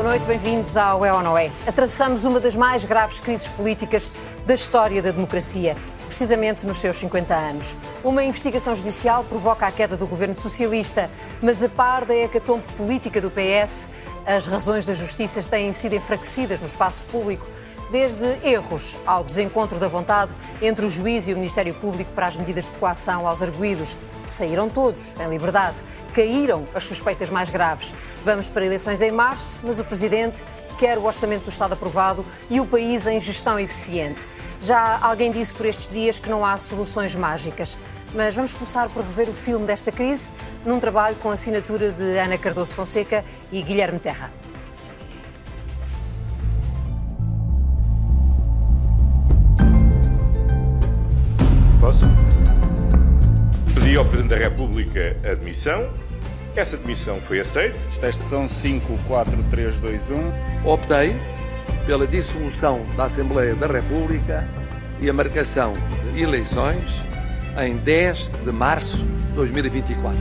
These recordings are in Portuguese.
Boa noite, bem-vindos ao É ou Não É. Atravessamos uma das mais graves crises políticas da história da democracia, precisamente nos seus 50 anos. Uma investigação judicial provoca a queda do governo socialista, mas a par da hecatombe política do PS, as razões da justiça têm sido enfraquecidas no espaço público desde erros ao desencontro da vontade entre o juiz e o Ministério Público para as medidas de coação aos arguídos. Saíram todos em liberdade. Caíram as suspeitas mais graves. Vamos para eleições em março, mas o Presidente quer o Orçamento do Estado aprovado e o país em gestão eficiente. Já alguém disse por estes dias que não há soluções mágicas. Mas vamos começar por rever o filme desta crise num trabalho com assinatura de Ana Cardoso Fonseca e Guilherme Terra. Posso? Pedi ao Presidente da República a demissão. Essa demissão foi aceita. Esta são 54321. Optei pela dissolução da Assembleia da República e a marcação de eleições em 10 de março de 2024.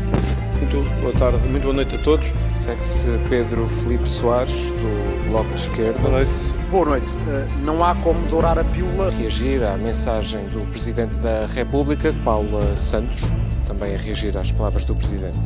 Muito boa tarde, muito boa noite a todos. Segue-se Pedro Felipe Soares, do Bloco de Esquerda. Boa noite. Boa noite. Uh, não há como dourar a pílula. Reagir à mensagem do Presidente da República, Paula Santos, também a reagir às palavras do Presidente.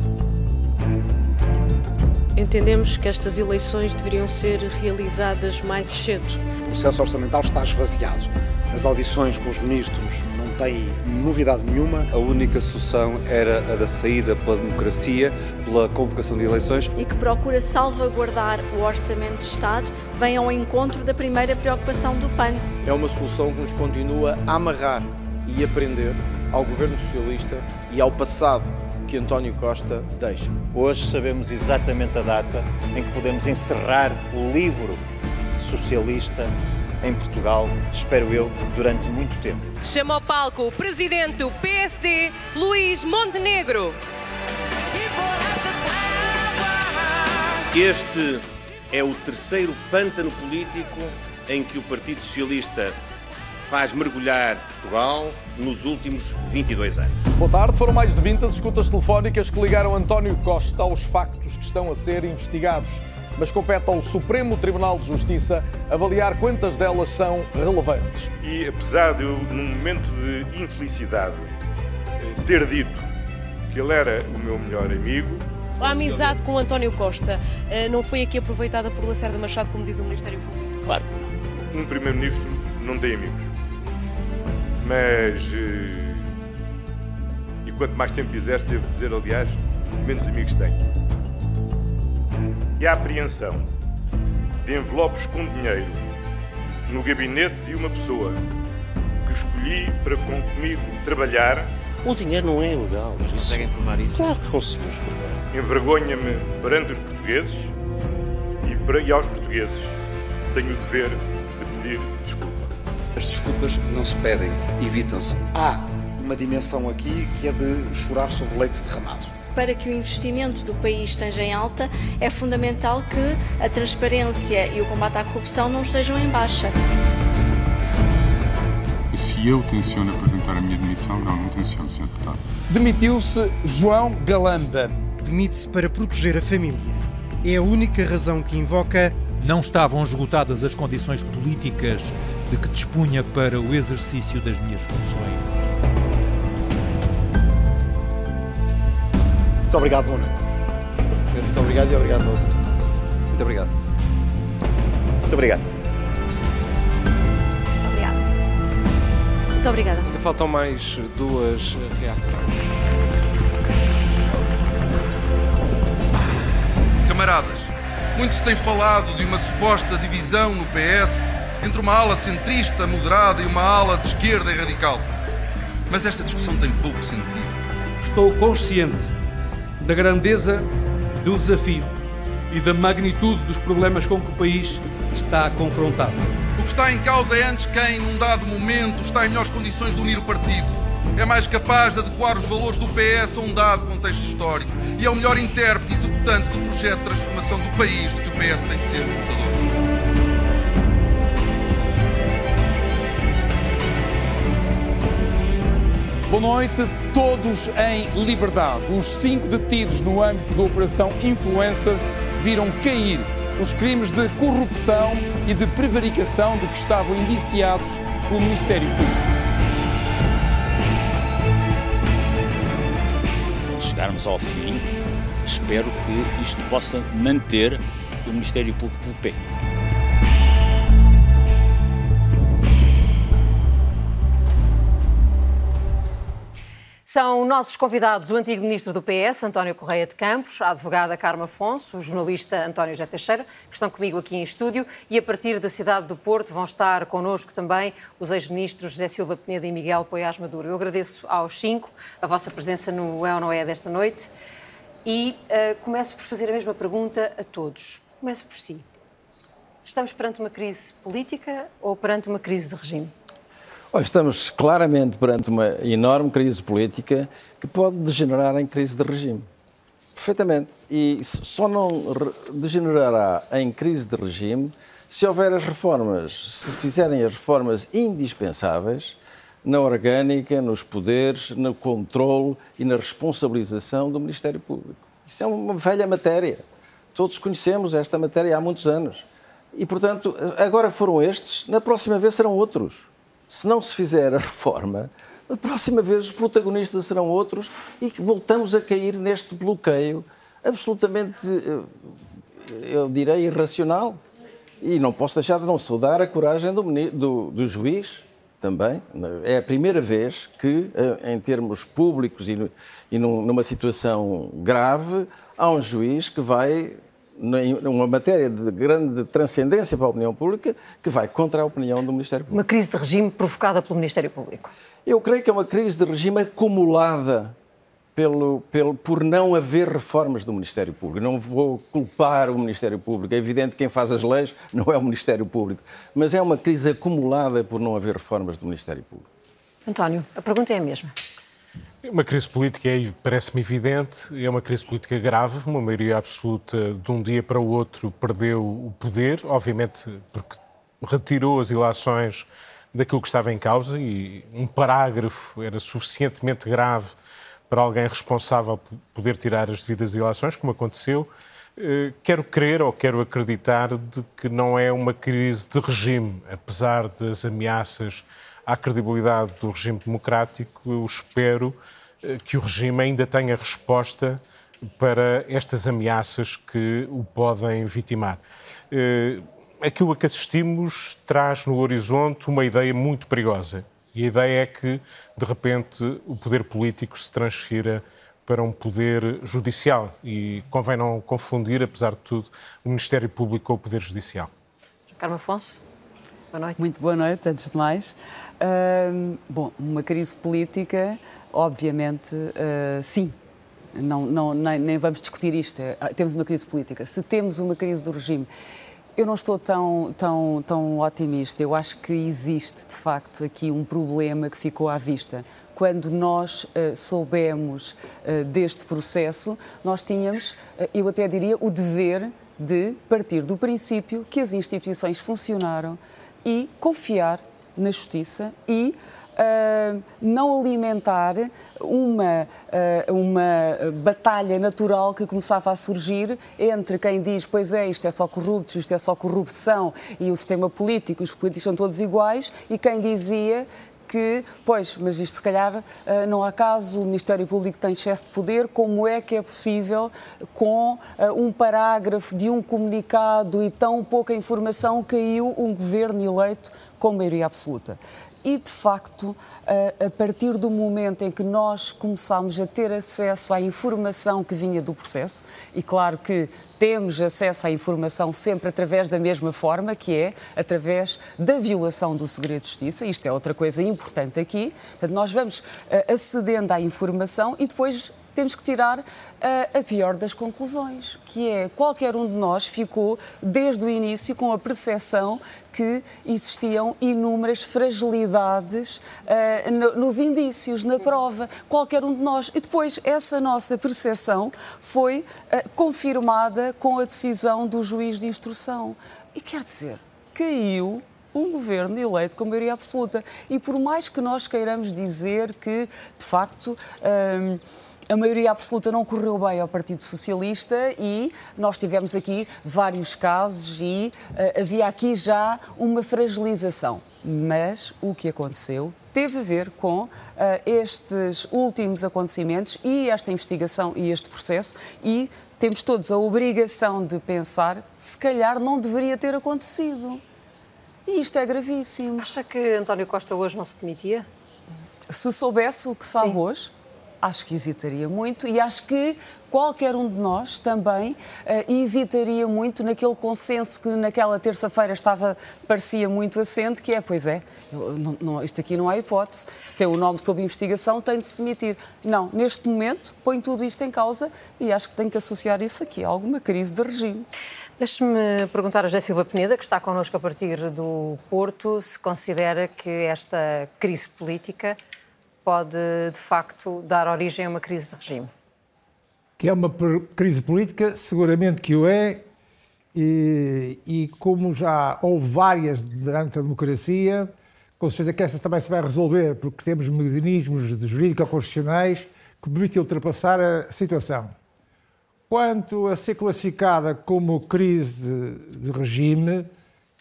Entendemos que estas eleições deveriam ser realizadas mais cedo. O processo orçamental está esvaziado. As audições com os ministros não têm novidade nenhuma. A única solução era a da saída pela democracia, pela convocação de eleições. E que procura salvaguardar o orçamento de Estado, vem ao encontro da primeira preocupação do PAN. É uma solução que nos continua a amarrar e a prender ao governo socialista e ao passado que António Costa deixa. Hoje sabemos exatamente a data em que podemos encerrar o livro socialista em Portugal, espero eu, durante muito tempo. Chama ao palco o presidente do PSD, Luís Montenegro. Este é o terceiro pântano político em que o Partido Socialista faz mergulhar Portugal nos últimos 22 anos. Boa tarde. Foram mais de 20 as escutas telefónicas que ligaram António Costa aos factos que estão a ser investigados mas compete ao Supremo Tribunal de Justiça avaliar quantas delas são relevantes. E apesar de eu, num momento de infelicidade, eh, ter dito que ele era o meu melhor amigo. A amizade com António Costa eh, não foi aqui aproveitada por Lacerda Machado, como diz o Ministério Público? Claro que não. Um Primeiro-Ministro não tem amigos. Mas. Eh, e quanto mais tempo exerce, devo dizer, aliás, menos amigos tenho e a apreensão de envelopes com dinheiro no gabinete de uma pessoa que escolhi para com comigo trabalhar. O dinheiro não é ilegal. Mas conseguem provar isso? Claro que conseguimos provar. Envergonha-me perante os portugueses e, para, e aos portugueses tenho o dever de pedir desculpa. As desculpas não se pedem, evitam-se. Há uma dimensão aqui que é de chorar sobre leite derramado para que o investimento do país esteja em alta, é fundamental que a transparência e o combate à corrupção não estejam em baixa. Se eu tenciono apresentar a minha demissão, não, não tenciono, Sr. Deputado. Demitiu-se João Galamba. Demite-se para proteger a família. É a única razão que invoca. Não estavam esgotadas as condições políticas de que dispunha para o exercício das minhas funções. Muito obrigado, boa noite. Muito obrigado e obrigado. Muito obrigado. Muito obrigado. Obrigado. Muito obrigada. Ainda faltam mais duas reações. Camaradas, muito se tem falado de uma suposta divisão no PS entre uma ala centrista moderada e uma ala de esquerda e radical. Mas esta discussão tem pouco sentido. Estou consciente da grandeza do desafio e da magnitude dos problemas com que o país está confrontado. O que está em causa é antes quem, num dado momento, está em melhores condições de unir o partido. É mais capaz de adequar os valores do PS a um dado contexto histórico e é o melhor intérprete e executante do projeto de transformação do país de que o PS tem de ser portador. Boa noite, todos em liberdade. Os cinco detidos no âmbito da Operação Influencer viram cair os crimes de corrupção e de prevaricação de que estavam indiciados pelo Ministério Público. Chegarmos ao fim, espero que isto possa manter o Ministério Público de pé. São nossos convidados o antigo ministro do PS, António Correia de Campos, a advogada Carma Afonso, o jornalista António José Teixeira, que estão comigo aqui em estúdio, e a partir da cidade do Porto vão estar connosco também os ex-ministros José Silva Peneda e Miguel Poiás Maduro. Eu agradeço aos cinco a vossa presença no É ou Não É desta noite e uh, começo por fazer a mesma pergunta a todos. Começo por si. Estamos perante uma crise política ou perante uma crise de regime? Estamos claramente perante uma enorme crise política que pode degenerar em crise de regime. Perfeitamente. E só não degenerará em crise de regime se houver as reformas, se fizerem as reformas indispensáveis na orgânica, nos poderes, no controle e na responsabilização do Ministério Público. Isso é uma velha matéria. Todos conhecemos esta matéria há muitos anos. E, portanto, agora foram estes, na próxima vez serão outros se não se fizer a reforma, a próxima vez os protagonistas serão outros e voltamos a cair neste bloqueio absolutamente, eh, eu direi, irracional. E não posso deixar de não saudar a coragem do, do, do juiz também. É a primeira vez que, eh, em termos públicos e, e numa situação grave, há um juiz que vai numa matéria de grande transcendência para a opinião pública, que vai contra a opinião do Ministério Público. Uma crise de regime provocada pelo Ministério Público? Eu creio que é uma crise de regime acumulada pelo, pelo, por não haver reformas do Ministério Público. Não vou culpar o Ministério Público. É evidente que quem faz as leis não é o Ministério Público. Mas é uma crise acumulada por não haver reformas do Ministério Público. António, a pergunta é a mesma. Uma crise política é, parece-me evidente, é uma crise política grave. Uma maioria absoluta, de um dia para o outro, perdeu o poder, obviamente porque retirou as ilações daquilo que estava em causa e um parágrafo era suficientemente grave para alguém responsável poder tirar as devidas ilações, como aconteceu. Eh, quero crer ou quero acreditar de que não é uma crise de regime, apesar das ameaças à credibilidade do regime democrático, eu espero eh, que o regime ainda tenha resposta para estas ameaças que o podem vitimar. Eh, aquilo a que assistimos traz no horizonte uma ideia muito perigosa. E a ideia é que, de repente, o poder político se transfira para um poder judicial. E convém não confundir, apesar de tudo, o Ministério Público com o Poder Judicial. Carmo Afonso, boa noite. Muito boa noite, antes de mais. Uh, bom, uma crise política, obviamente, uh, sim. Não, não, nem, nem, vamos discutir isto. Ah, temos uma crise política. Se temos uma crise do regime, eu não estou tão, tão, tão otimista. Eu acho que existe, de facto, aqui um problema que ficou à vista. Quando nós uh, soubemos uh, deste processo, nós tínhamos, uh, eu até diria, o dever de partir do princípio que as instituições funcionaram e confiar na justiça e Uh, não alimentar uma, uh, uma batalha natural que começava a surgir entre quem diz, pois é, isto é só corrupto, isto é só corrupção e o sistema político, os políticos são todos iguais, e quem dizia que, pois, mas isto se calhar eh, não há caso, o Ministério Público tem excesso de poder, como é que é possível, com eh, um parágrafo de um comunicado e tão pouca informação, caiu um governo eleito com maioria absoluta? E, de facto, a partir do momento em que nós começámos a ter acesso à informação que vinha do processo, e claro que temos acesso à informação sempre através da mesma forma, que é através da violação do segredo de justiça. Isto é outra coisa importante aqui. Portanto, nós vamos uh, acedendo à informação e depois temos que tirar a, a pior das conclusões, que é qualquer um de nós ficou desde o início com a percepção que existiam inúmeras fragilidades uh, no, nos indícios, na prova, qualquer um de nós. E depois essa nossa percepção foi uh, confirmada com a decisão do juiz de instrução. E quer dizer, caiu um governo eleito com maioria absoluta. E por mais que nós queiramos dizer que, de facto, hum, a maioria absoluta não correu bem ao Partido Socialista e nós tivemos aqui vários casos e uh, havia aqui já uma fragilização. Mas o que aconteceu teve a ver com uh, estes últimos acontecimentos e esta investigação e este processo e temos todos a obrigação de pensar se calhar não deveria ter acontecido. E isto é gravíssimo. Acha que António Costa hoje não se demitia? Se soubesse o que sabe Sim. hoje, acho que hesitaria muito e acho que qualquer um de nós também uh, hesitaria muito naquele consenso que naquela terça-feira estava parecia muito assente, que é, pois é, não, não, isto aqui não há hipótese, se tem o nome sob investigação tem de se demitir. Não, neste momento põe tudo isto em causa e acho que tem que associar isso aqui a alguma crise de regime. Deixe-me perguntar a José Silva Peneda, que está connosco a partir do Porto, se considera que esta crise política pode, de facto, dar origem a uma crise de regime? Que é uma crise política, seguramente que o é, e, e como já houve várias durante a democracia, com certeza que esta também se vai resolver, porque temos mecanismos jurídico-constitucionais que permitem ultrapassar a situação. Quanto a ser classificada como crise de regime,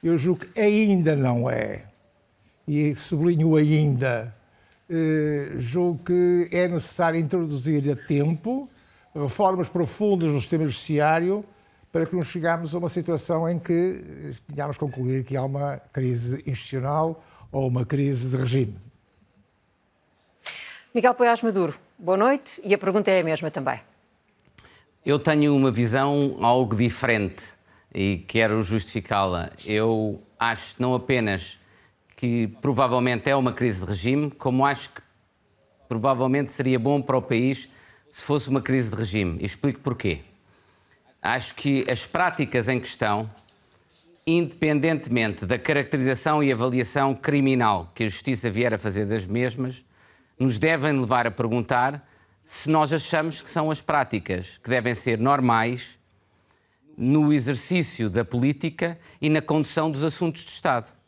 eu julgo que ainda não é. E sublinho ainda eh, julgo que é necessário introduzir a tempo reformas profundas no sistema judiciário para que não chegarmos a uma situação em que tenhamos concluir que há uma crise institucional ou uma crise de regime. Miguel Poiás Maduro, boa noite e a pergunta é a mesma também. Eu tenho uma visão algo diferente e quero justificá-la. Eu acho não apenas que provavelmente é uma crise de regime, como acho que provavelmente seria bom para o país se fosse uma crise de regime. E explico porquê. Acho que as práticas em questão, independentemente da caracterização e avaliação criminal que a Justiça vier a fazer das mesmas, nos devem levar a perguntar se nós achamos que são as práticas que devem ser normais no exercício da política e na condução dos assuntos de Estado.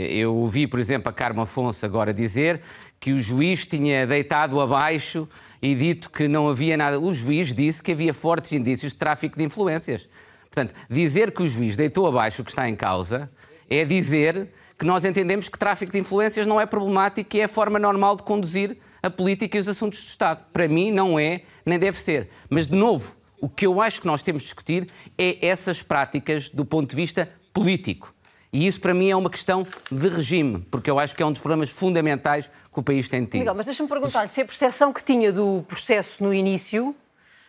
Eu ouvi, por exemplo, a Carmo Afonso agora dizer que o juiz tinha deitado abaixo e dito que não havia nada. O juiz disse que havia fortes indícios de tráfico de influências. Portanto, dizer que o juiz deitou abaixo o que está em causa é dizer que nós entendemos que tráfico de influências não é problemático e é a forma normal de conduzir a política e os assuntos de Estado. Para mim, não é, nem deve ser. Mas, de novo, o que eu acho que nós temos de discutir é essas práticas do ponto de vista político. E isso para mim é uma questão de regime, porque eu acho que é um dos problemas fundamentais que o país tem tido. Miguel, mas deixa-me perguntar-lhe se a percepção que tinha do processo no início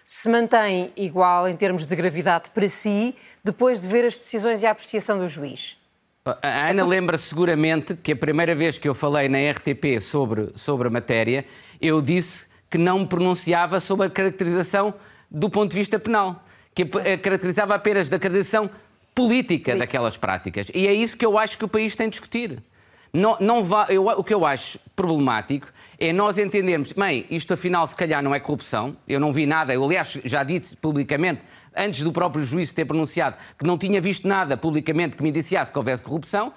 se mantém igual em termos de gravidade para si, depois de ver as decisões e a apreciação do juiz. A Ana lembra seguramente que a primeira vez que eu falei na RTP sobre, sobre a matéria, eu disse que não me pronunciava sobre a caracterização do ponto de vista penal, que caracterizava apenas da caracterização política daquelas práticas. E é isso que eu acho que o país tem de discutir. Não, não vá, eu, o que eu acho problemático é nós entendermos, bem, isto afinal se calhar não é corrupção, eu não vi nada, eu aliás já disse publicamente, antes do próprio juízo ter pronunciado, que não tinha visto nada publicamente que me indiciasse que houvesse corrupção,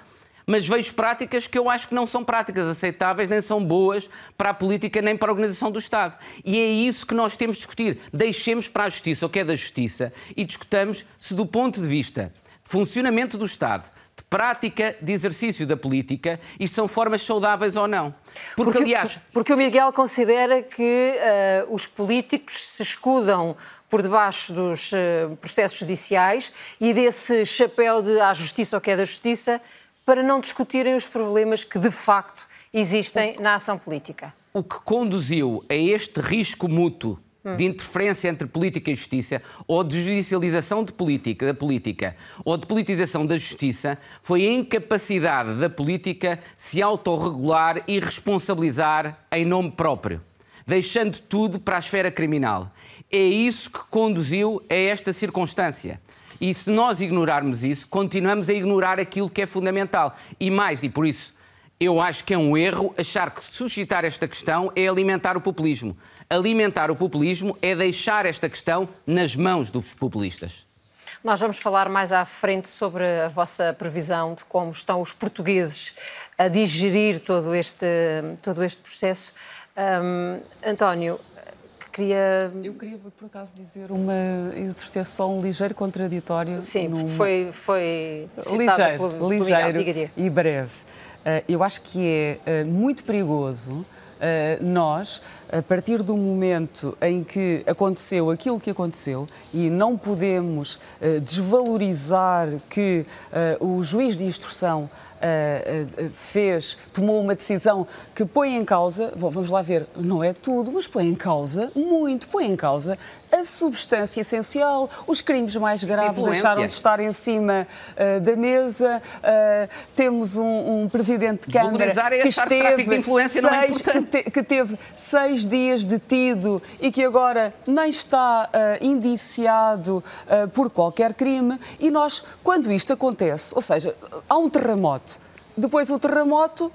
mas vejo práticas que eu acho que não são práticas aceitáveis, nem são boas para a política, nem para a organização do Estado. E é isso que nós temos de discutir. Deixemos para a justiça o que é da justiça e discutamos se, do ponto de vista funcionamento do Estado, de prática de exercício da política, isto são formas saudáveis ou não. Porque, porque aliás. Porque o Miguel considera que uh, os políticos se escudam por debaixo dos uh, processos judiciais e desse chapéu de à justiça ou que é da justiça para não discutirem os problemas que de facto existem na ação política. O que conduziu a este risco mútuo. De interferência entre política e justiça, ou de judicialização de política, da política, ou de politização da justiça, foi a incapacidade da política se autorregular e responsabilizar em nome próprio, deixando tudo para a esfera criminal. É isso que conduziu a esta circunstância. E se nós ignorarmos isso, continuamos a ignorar aquilo que é fundamental. E mais, e por isso eu acho que é um erro achar que suscitar esta questão é alimentar o populismo alimentar o populismo é deixar esta questão nas mãos dos populistas. Nós vamos falar mais à frente sobre a vossa previsão de como estão os portugueses a digerir todo este, todo este processo. Um, António, queria. Eu queria, por acaso, dizer uma. exercer só um ligeiro contraditório. Sim, num... foi, foi ligeiro, pelo, pelo ligeiro diga, diga. e breve. Uh, eu acho que é uh, muito perigoso Uh, nós, a partir do momento em que aconteceu aquilo que aconteceu, e não podemos uh, desvalorizar que uh, o juiz de instrução fez, tomou uma decisão que põe em causa, bom, vamos lá ver, não é tudo, mas põe em causa, muito, põe em causa a substância essencial, os crimes mais graves deixaram de estar em cima uh, da mesa, uh, temos um, um, presidente de Câmara que esteve de influência seis, não é importante. que, te, que, teve seis dias detido e que agora nem está uh, indiciado por qualquer crime. E nós, quando isto acontece, ou seja, há um terremoto, depois o terremoto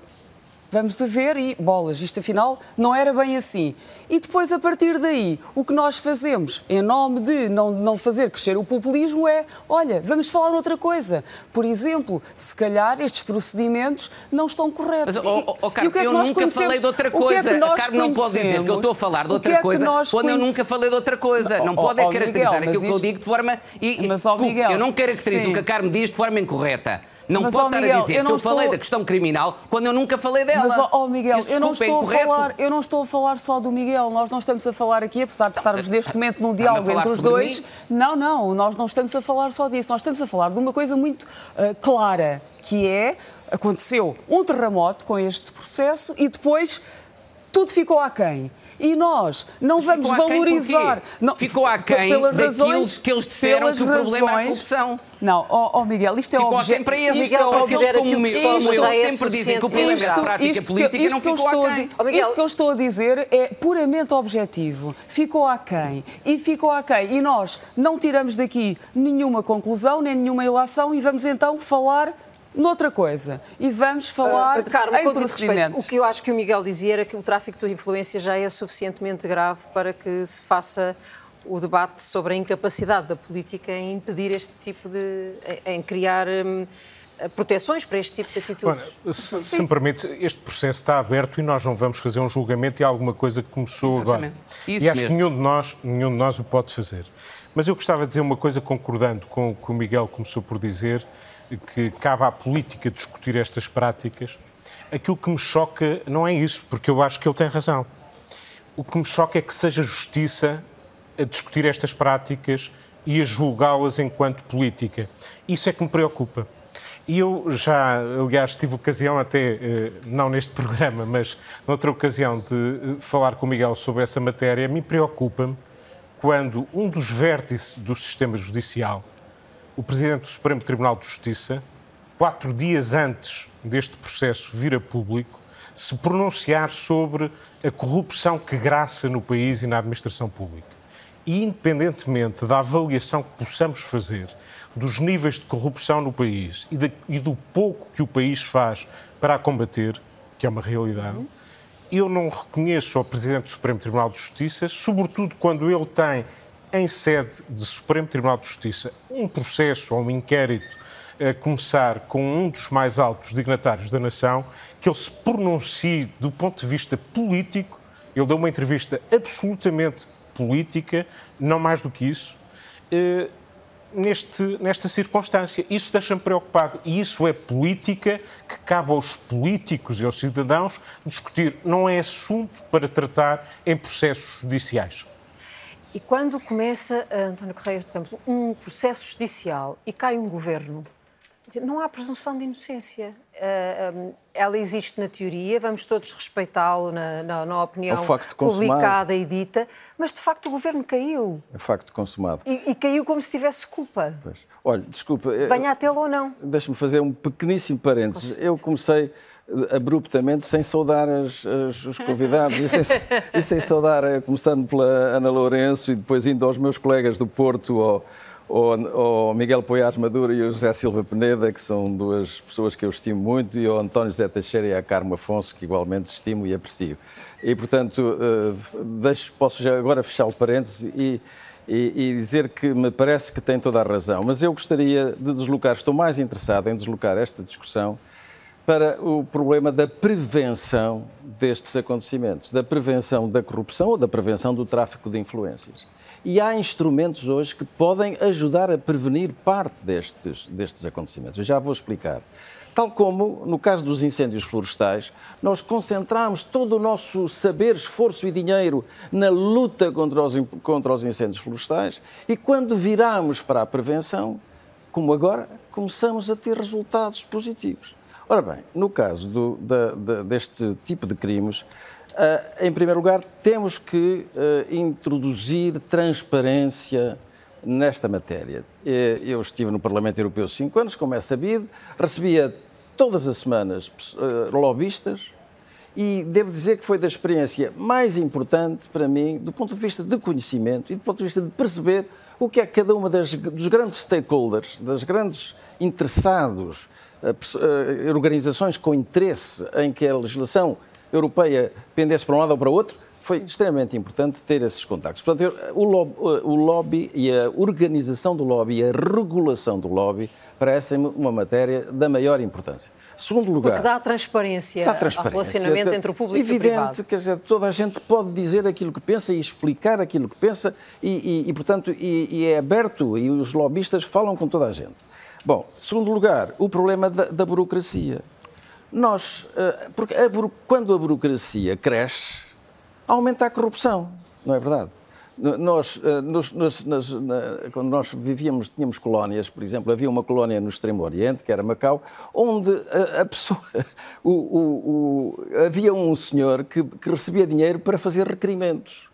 Vamos ver e bolas, isto afinal não era bem assim. E depois, a partir daí, o que nós fazemos, em nome de não, não fazer crescer o populismo, é: olha, vamos falar outra coisa. Por exemplo, se calhar estes procedimentos não estão corretos. Mas, oh, oh, Carmen, é eu nunca falei de outra coisa. É a Carmen não pode dizer que eu estou a falar de outra é coisa quando conhece... eu nunca falei de outra coisa. Não, oh, pode é oh, caracterizar Miguel, aquilo que isto... eu digo de forma. E, mas, desculpe, Miguel, eu não caracterizo sim. o que a Carmen diz de forma incorreta. Não mas, pode oh, estar Miguel, a dizer eu que eu estou... falei da questão criminal quando eu nunca falei dela. Mas, oh, Miguel, Isso, eu não, estou é a falar, eu não estou a falar só do Miguel. Nós não estamos a falar aqui, apesar de estarmos neste momento num diálogo entre os dois. Não, não, nós não estamos a falar só disso. Nós estamos a falar de uma coisa muito uh, clara, que é aconteceu um terremoto com este processo e depois tudo ficou aquém. E nós não Mas vamos ficou valorizar. Não, ficou aquém pelas daquilo razões, que eles disseram que o problema é a corrupção. Não, ó oh, oh Miguel, isto é ficou objetivo. para eles. Isto é considera como que o isto, já é sempre dizem que o problema isto, é a prática isto, política isto não que eu ficou estou, aquém. oh, Isto que eu estou a dizer é puramente objetivo. Ficou aquém. E ficou aquém. E nós não tiramos daqui nenhuma conclusão, nem nenhuma ilação e vamos então falar noutra coisa. E vamos falar uh, Carmo, em procedimentos. O que eu acho que o Miguel dizia era que o tráfico de influência já é suficientemente grave para que se faça o debate sobre a incapacidade da política em impedir este tipo de. em criar. Um, proteções para este tipo de atitudes. Bom, se, se, me permite, este processo está aberto e nós não vamos fazer um julgamento e alguma coisa que começou Exatamente. agora. Isso e acho mesmo. que nenhum de, nós, nenhum de nós o pode fazer. Mas eu gostava de dizer uma coisa concordando com o que o Miguel começou por dizer, que cabe à política discutir estas práticas. Aquilo que me choca não é isso, porque eu acho que ele tem razão. O que me choca é que seja justiça a discutir estas práticas e a julgá-las enquanto política. Isso é que me preocupa. E eu já, aliás, tive ocasião, até eh, não neste programa, mas noutra ocasião, de eh, falar com o Miguel sobre essa matéria. Me preocupa-me quando um dos vértices do sistema judicial, o Presidente do Supremo Tribunal de Justiça, quatro dias antes deste processo vir a público, se pronunciar sobre a corrupção que graça no país e na administração pública. E, independentemente da avaliação que possamos fazer dos níveis de corrupção no país e, de, e do pouco que o país faz para a combater, que é uma realidade, eu não reconheço ao Presidente do Supremo Tribunal de Justiça, sobretudo quando ele tem em sede do Supremo Tribunal de Justiça um processo ou um inquérito a começar com um dos mais altos dignatários da nação, que ele se pronuncie do ponto de vista político. Ele deu uma entrevista absolutamente política, não mais do que isso, eh, neste, nesta circunstância. Isso deixa-me preocupado. E isso é política que cabe aos políticos e aos cidadãos discutir. Não é assunto para tratar em processos judiciais. E quando começa, António Correia de Campos, um processo judicial e cai um governo, não há presunção de inocência. Ela existe na teoria, vamos todos respeitá-lo na, na, na, opinião publicada e dita, mas de facto o governo caiu. É facto consumado. E, e caiu como se tivesse culpa. Pois. Olha, desculpa. Venha a tê-lo ou não. Deixa-me fazer um pequeníssimo parênteses. Eu comecei abruptamente, sem saudar as, as, os convidados e sem, e sem, saudar, eh, começando pela Ana Lourenço e depois indo aos meus colegas do Porto, ao, ao, ao Miguel Poiás Maduro e ao José Silva Peneda, que são duas pessoas que eu estimo muito, e ao António José Teixeira e à Carmo Afonso, que igualmente estimo e aprecio. E, portanto, eh, deixo, posso já agora fechar o parênteses e, e, e, dizer que me parece que tem toda a razão, mas eu gostaria de deslocar, estou mais interessado em deslocar esta discussão para o problema da prevenção destes acontecimentos, da prevenção da corrupção ou da prevenção do tráfico de influências. E há instrumentos hoje que podem ajudar a prevenir parte destes, destes acontecimentos. Eu já vou explicar. Tal como no caso dos incêndios florestais, nós concentramos todo o nosso saber, esforço e dinheiro na luta contra os, contra os incêndios florestais e quando viramos para a prevenção, como agora, começamos a ter resultados positivos. Ora bem, no caso do, da, da, deste tipo de crimes, uh, em primeiro lugar, temos que uh, introduzir transparência nesta matéria. Eu estive no Parlamento Europeu cinco anos, como é sabido, recebia todas as semanas uh, lobistas e devo dizer que foi da experiência mais importante para mim do ponto de vista de conhecimento e do ponto de vista de perceber o que é cada uma das, dos grandes stakeholders, das grandes interessados, organizações com interesse em que a legislação europeia pendesse para um lado ou para o outro, foi extremamente importante ter esses contactos. Portanto, o lobby, o lobby e a organização do lobby e a regulação do lobby parecem-me uma matéria da maior importância. Segundo lugar. Porque dá transparência, dá transparência ao relacionamento entre o público evidente, e o privado. Evidente, quer dizer, toda a gente pode dizer aquilo que pensa e explicar aquilo que pensa e, e, e portanto, e, e, é aberto e os lobistas falam com toda a gente. Bom, segundo lugar, o problema da, da burocracia. Nós, eh, porque a, quando a burocracia cresce, aumenta a corrupção, não é verdade? Nós, eh, nos, nos, quando nós vivíamos, tínhamos colónias, por exemplo, havia uma colónia no Extremo Oriente, que era Macau, onde a, a pessoa, o, o, o, havia um senhor que, que, recebia dinheiro para fazer requerimentos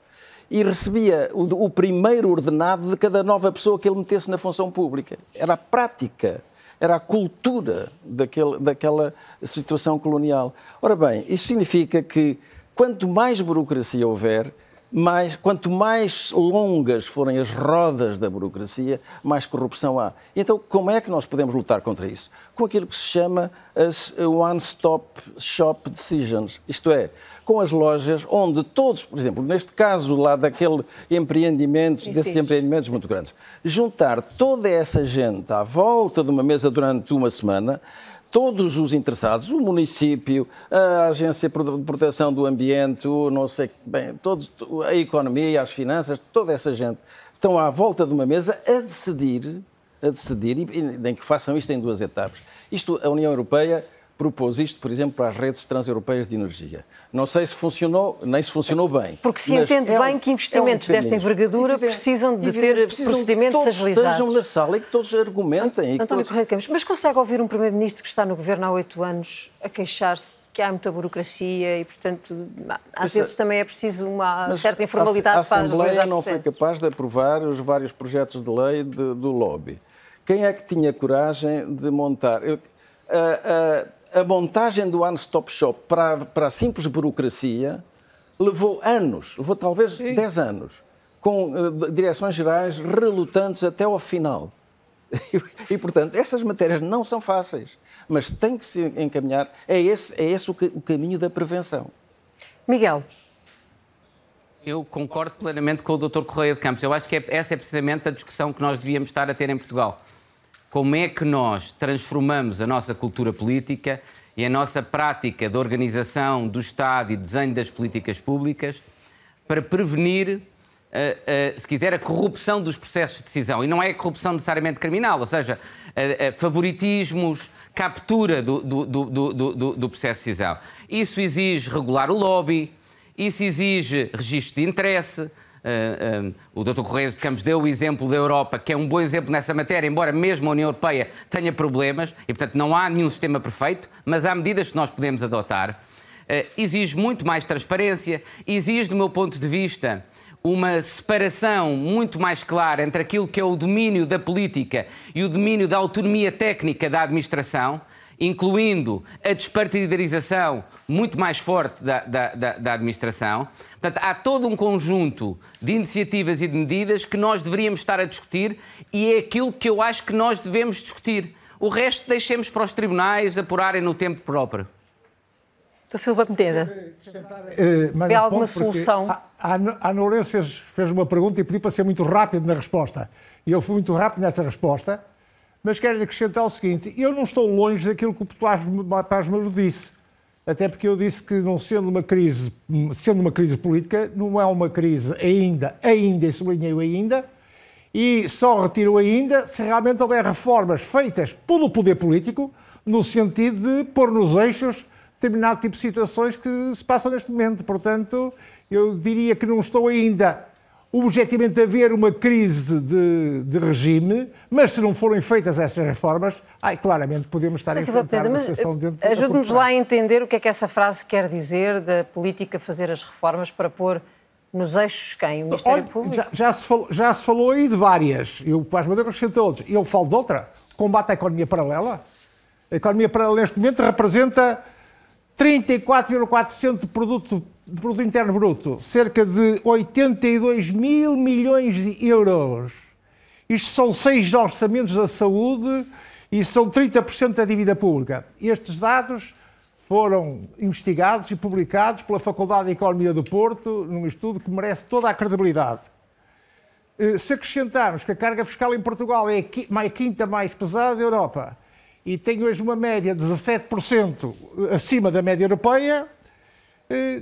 e recebia o, o primeiro ordenado de cada nova pessoa que ele metesse na função pública. Era a prática era a cultura daquele, daquela situação colonial. Ora bem, isso significa que quanto mais burocracia houver, mais, quanto mais longas forem as rodas da burocracia, mais corrupção há. Então, como é que nós podemos lutar contra isso? Com aquilo que se chama as one-stop shop decisions, isto é, com as lojas onde todos, por exemplo, neste caso lá daquele empreendimentos, desses empreendimentos muito grandes, juntar toda essa gente à volta de uma mesa durante uma semana todos os interessados, o município, a Agência de Proteção do Ambiente, o não sei, bem, todos, a economia, as finanças, toda essa gente estão à volta de uma mesa a decidir, a decidir, e nem que façam isto em duas etapas. Isto, a União Europeia propôs isto, por exemplo, para as redes transeuropeias de energia. Não sei se funcionou, nem se funcionou bem. Porque se entende é bem um, que investimentos é um desta envergadura evidente, precisam de evidente, ter precisam procedimentos que todos agilizados. estejam na sala e que todos argumentem. António todos... Correia Campos, mas consegue ouvir um Primeiro-Ministro que está no Governo há oito anos a queixar-se de que há muita burocracia e, portanto, às vezes também é preciso uma certa informalidade a, a para A Assembleia não foi capaz de aprovar os vários projetos de lei de, do lobby. Quem é que tinha coragem de montar? Eu, a, a montagem do One Stop Shop para, para a simples burocracia levou anos, levou talvez Sim. 10 anos, com uh, direções gerais relutantes até ao final. E, e, portanto, essas matérias não são fáceis, mas tem que se encaminhar. É esse, é esse o, o caminho da prevenção. Miguel. Eu concordo plenamente com o Dr. Correia de Campos. Eu acho que é, essa é precisamente a discussão que nós devíamos estar a ter em Portugal como é que nós transformamos a nossa cultura política e a nossa prática de organização do Estado e desenho das políticas públicas para prevenir, uh, uh, se quiser, a corrupção dos processos de decisão. E não é a corrupção necessariamente criminal, ou seja, uh, favoritismos, captura do, do, do, do, processo de decisão. Isso exige regular o lobby, isso exige registro de interesse, Uh, o Dr. Correia de Campos deu o exemplo da Europa, que é um bom exemplo nessa matéria, embora mesmo a União Europeia tenha problemas, e portanto não há nenhum sistema perfeito, mas há medidas que nós podemos adotar. Uh, exige muito mais transparência, exige, do meu ponto de vista, uma separação muito mais clara entre aquilo que é o domínio da política e o domínio da autonomia técnica da administração incluindo a despartidarização muito mais forte da, da, da, da, administração. Portanto, há todo um conjunto de iniciativas e de medidas que nós deveríamos estar a discutir e é aquilo que eu acho que nós devemos discutir. O resto deixemos para os tribunais apurarem no tempo próprio. Então, Silva Mededa, uh, vê alguma solução? A, a, a Lourenço fez, fez uma pergunta e pediu para ser muito rápido na resposta. E eu fui muito rápido nessa resposta Mas quero acrescentar o seguinte: eu não estou longe daquilo que o Pasmaro disse. Até porque eu disse que, não sendo uma crise, sendo uma crise política, não é uma crise ainda, ainda, e sublinhei ainda, e só retiro ainda se realmente houver reformas feitas pelo poder político, no sentido de pôr nos eixos determinado tipo de situações que se passam neste momento. Portanto, eu diria que não estou ainda objetivamente a ver uma crise de, de, regime, mas se não forem feitas estas reformas, ai, claramente podemos estar mas, a enfrentar uma situação dentro Ajude-nos lá a entender o que é que essa frase quer dizer da política fazer as reformas para pôr nos eixos quem? O Ministério Olha, Público? Já, já, se falou, já se falou aí de várias. Eu, para as madeiras, outros. Eu falo de outra. Combate à economia paralela. A economia paralela, neste momento, representa 34,4% do produto de produto interno bruto, cerca de 82 mil milhões de euros. Isto são seis orçamentos da saúde e são 30% da dívida pública. Estes dados foram investigados e publicados pela Faculdade de Economia do Porto num estudo que merece toda a credibilidade. Eh, se acrescentarmos que a carga fiscal em Portugal é a quinta mais pesada da Europa e tem hoje uma média de 17% acima da média europeia,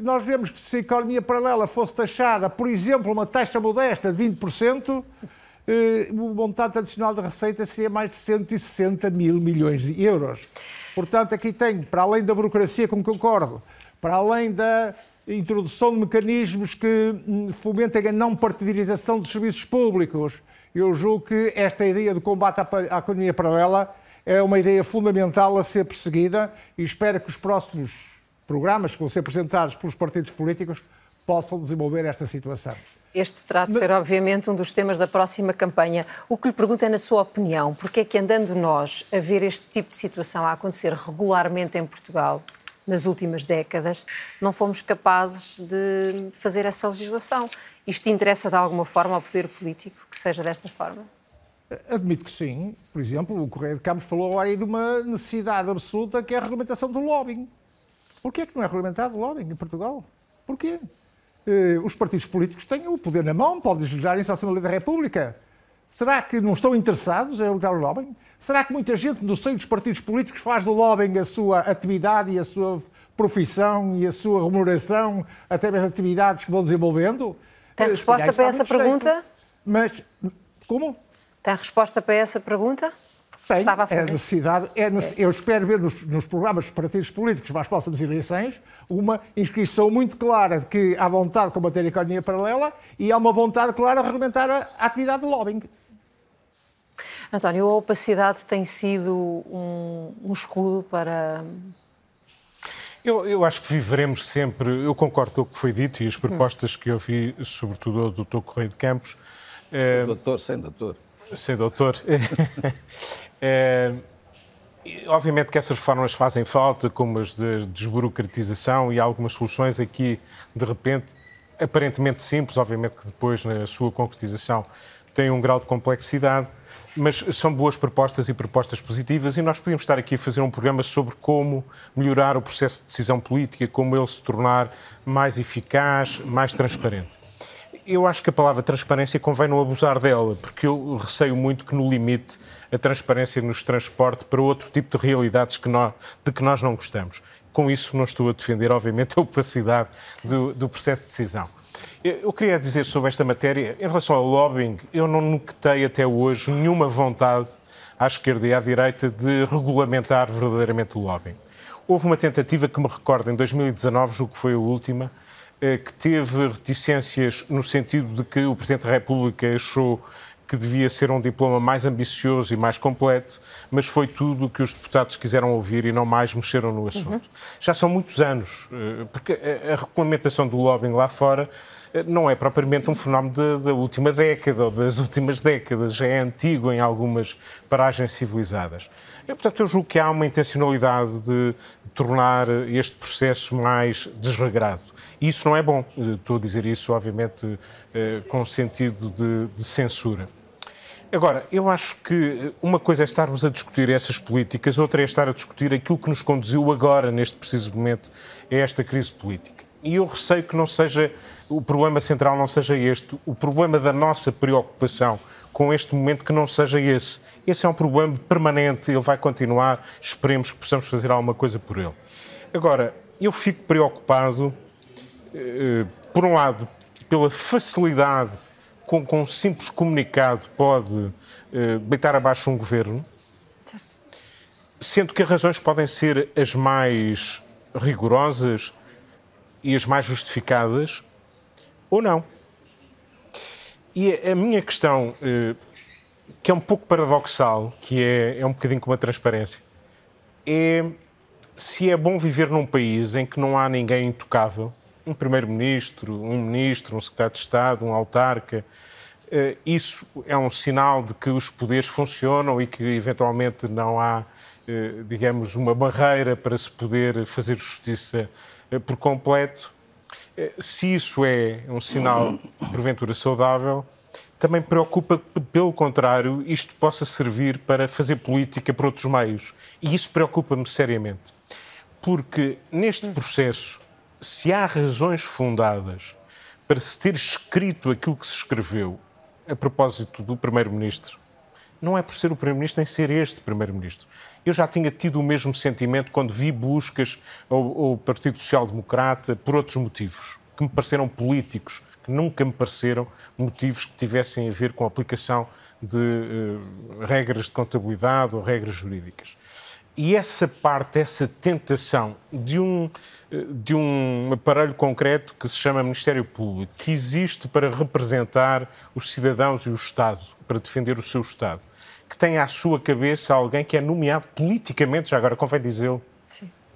nós vemos que se a economia paralela fosse taxada, por exemplo, uma taxa modesta de 20%, eh, o montante adicional de receita seria mais de 160 mil milhões de euros. Portanto, aqui tem, para além da burocracia com que concordo, para além da introdução de mecanismos que hum, fomentem a não partidarização dos serviços públicos, eu julgo que esta ideia de combate à economia paralela é uma ideia fundamental a ser perseguida e espero que os próximos programas que vão ser apresentados pelos partidos políticos possam desenvolver esta situação. Este terá de ser, obviamente, um dos temas da próxima campanha. O que lhe pergunto é, na sua opinião, porque é que andando nós a ver este tipo de situação a acontecer regularmente em Portugal, nas últimas décadas, não fomos capazes de fazer essa legislação? Isto interessa de alguma forma ao poder político que seja desta forma? Admito que sim. Por exemplo, o Correio de Campos falou aí de uma necessidade absoluta que é a regulamentação do lobbying. Porquê é que não é regulamentado o lobbying em Portugal? Porquê? Eh, os partidos políticos têm o poder na mão, podem legislar isso à Assembleia da República. Será que não estão interessados em regular o lobbying? Será que muita gente no seio dos partidos políticos faz do lobbying a sua atividade e a sua profissão e a sua remuneração através de atividades que vão desenvolvendo? Tem eh, resposta para essa pergunta? Mas, como? Tem resposta para essa pergunta? Tem, Estava a fazer. É necessidade, é, eu espero ver nos, nos programas dos partidos políticos para as próximas eleições uma inscrição muito clara de que há vontade de combater a economia paralela e há uma vontade clara de regulamentar a, a atividade de lobbying. António, a opacidade tem sido um, um escudo para, eu, eu, acho que viveremos sempre, eu concordo com o que foi dito e as propostas que eu vi, sobretudo do Dr. Correio de Campos. É, doutor, sem doutor. Sem doutor. é, obviamente que essas reformas fazem falta, como as de desburocratização e algumas soluções aqui, de repente, aparentemente simples, obviamente que depois, na sua concretização, têm um grau de complexidade, mas são boas propostas e propostas positivas e nós podíamos estar aqui a fazer um programa sobre como melhorar o processo de decisão política, como ele se tornar mais eficaz, mais transparente eu acho que a palavra transparência convém não abusar dela, porque eu receio muito que, no limite, a transparência nos transporte para outro tipo de realidades que nós, de que nós não gostamos. Com isso, não estou a defender, obviamente, a opacidade do, do, processo de decisão. Eu queria dizer sobre esta matéria, em relação ao lobbying, eu não notei até hoje nenhuma vontade à esquerda e à direita de regulamentar verdadeiramente o lobbying. Houve uma tentativa que me recordo em 2019, julgo que foi a última, que teve reticências no sentido de que o Presidente da República achou que devia ser um diploma mais ambicioso e mais completo, mas foi tudo o que os deputados quiseram ouvir e não mais mexeram no assunto. Uhum. Já são muitos anos, eh, porque a, regulamentação do lobbying lá fora eh, não é propriamente um fenómeno da última década ou das últimas décadas, já é antigo em algumas paragens civilizadas. E, portanto, eu julgo que há uma intencionalidade de tornar este processo mais desregrado. Isso não é bom. Estou a dizer isso, obviamente, eh, com sentido de, de censura. Agora, eu acho que uma coisa é estarmos a discutir essas políticas, outra é estar a discutir aquilo que nos conduziu agora, neste preciso momento, a esta crise política. E eu receio que não seja o problema central não seja este, o problema da nossa preocupação com este momento que não seja esse. Esse é um problema permanente, ele vai continuar, esperemos que possamos fazer alguma coisa por ele. Agora, eu fico preocupado, eh, por um lado, pela facilidade com que um simples comunicado pode eh, deitar abaixo um governo, certo. sendo que as razões podem ser as mais rigorosas e as mais justificadas, ou não. E a minha questão, eh, que é um pouco paradoxal, que é, é um bocadinho como a transparência, é se é bom viver num país em que não há ninguém intocável, um primeiro-ministro, um ministro, um secretário de Estado, um autarca, eh, isso é um sinal de que os poderes funcionam e que eventualmente não há, eh, digamos, uma barreira para se poder fazer justiça por completo. Eh, se isso é um sinal, porventura, saudável, também preocupa que, pelo contrário, isto possa servir para fazer política por outros meios. E isso preocupa-me seriamente. Porque neste processo, se há razões fundadas para se ter escrito aquilo que se escreveu a propósito do Primeiro-Ministro, não é por ser o Primeiro-Ministro nem ser este Primeiro-Ministro. Eu já tinha tido o mesmo sentimento quando vi buscas ao, ao Partido Social Democrata por outros motivos, que me pareceram políticos, que nunca me pareceram motivos que tivessem a ver com a aplicação de uh, regras de contabilidade ou regras jurídicas. E essa parte, essa tentação de um, eh, de um aparelho concreto que se chama Ministério Público, que existe para representar os cidadãos e o Estado, para defender o seu Estado, que tem à sua cabeça alguém que é nomeado politicamente, já agora convém dizê-lo,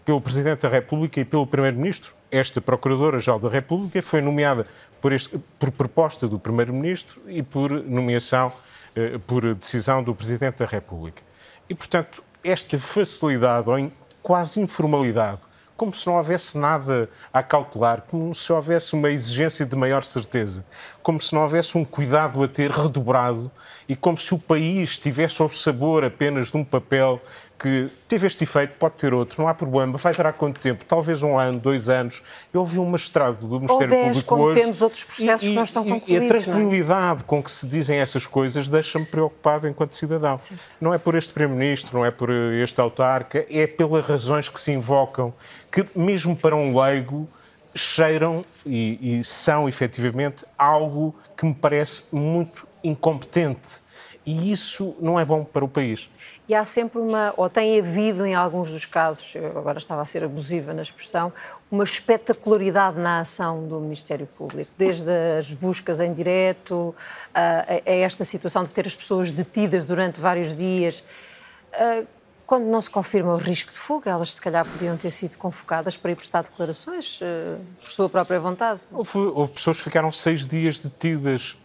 pelo Presidente da República e pelo Primeiro-Ministro. Esta Procuradora-Geral da República foi nomeada por, este, por proposta do Primeiro-Ministro e por nomeação, eh, por decisão do Presidente da República. E, portanto, esta facilidade ou quase informalidade como se não houvesse nada a cautelar, como se houvesse uma exigência de maior certeza, como se não houvesse um cuidado a ter redobrado e como se o país tivesse ao sabor apenas de um papel que teve este efeito, pode ter outro, não há problema, vai durar quanto tempo? Talvez um ano, dois anos. Eu ouvi um magistrado do Ministério dez, Público como hoje... temos outros processos e, que não estão concluídos. E a tranquilidade com que se dizem essas coisas deixa-me preocupado enquanto cidadão. Certo. Não é por este Primeiro-Ministro, não é por este autarca, é pelas razões que se invocam, que mesmo para um leigo cheiram e, e são efetivamente algo que me parece muito incompetente e isso não é bom para o país. E há sempre uma, ou tem havido em alguns dos casos, agora estava a ser abusiva na expressão, uma espetacularidade na ação do Ministério Público, desde as buscas em direto a, a esta situação de ter as pessoas detidas durante vários dias. Quando não se confirma o risco de fuga, elas se calhar podiam ter sido convocadas para ir prestar declarações por sua própria vontade. Houve, houve pessoas que ficaram seis dias detidas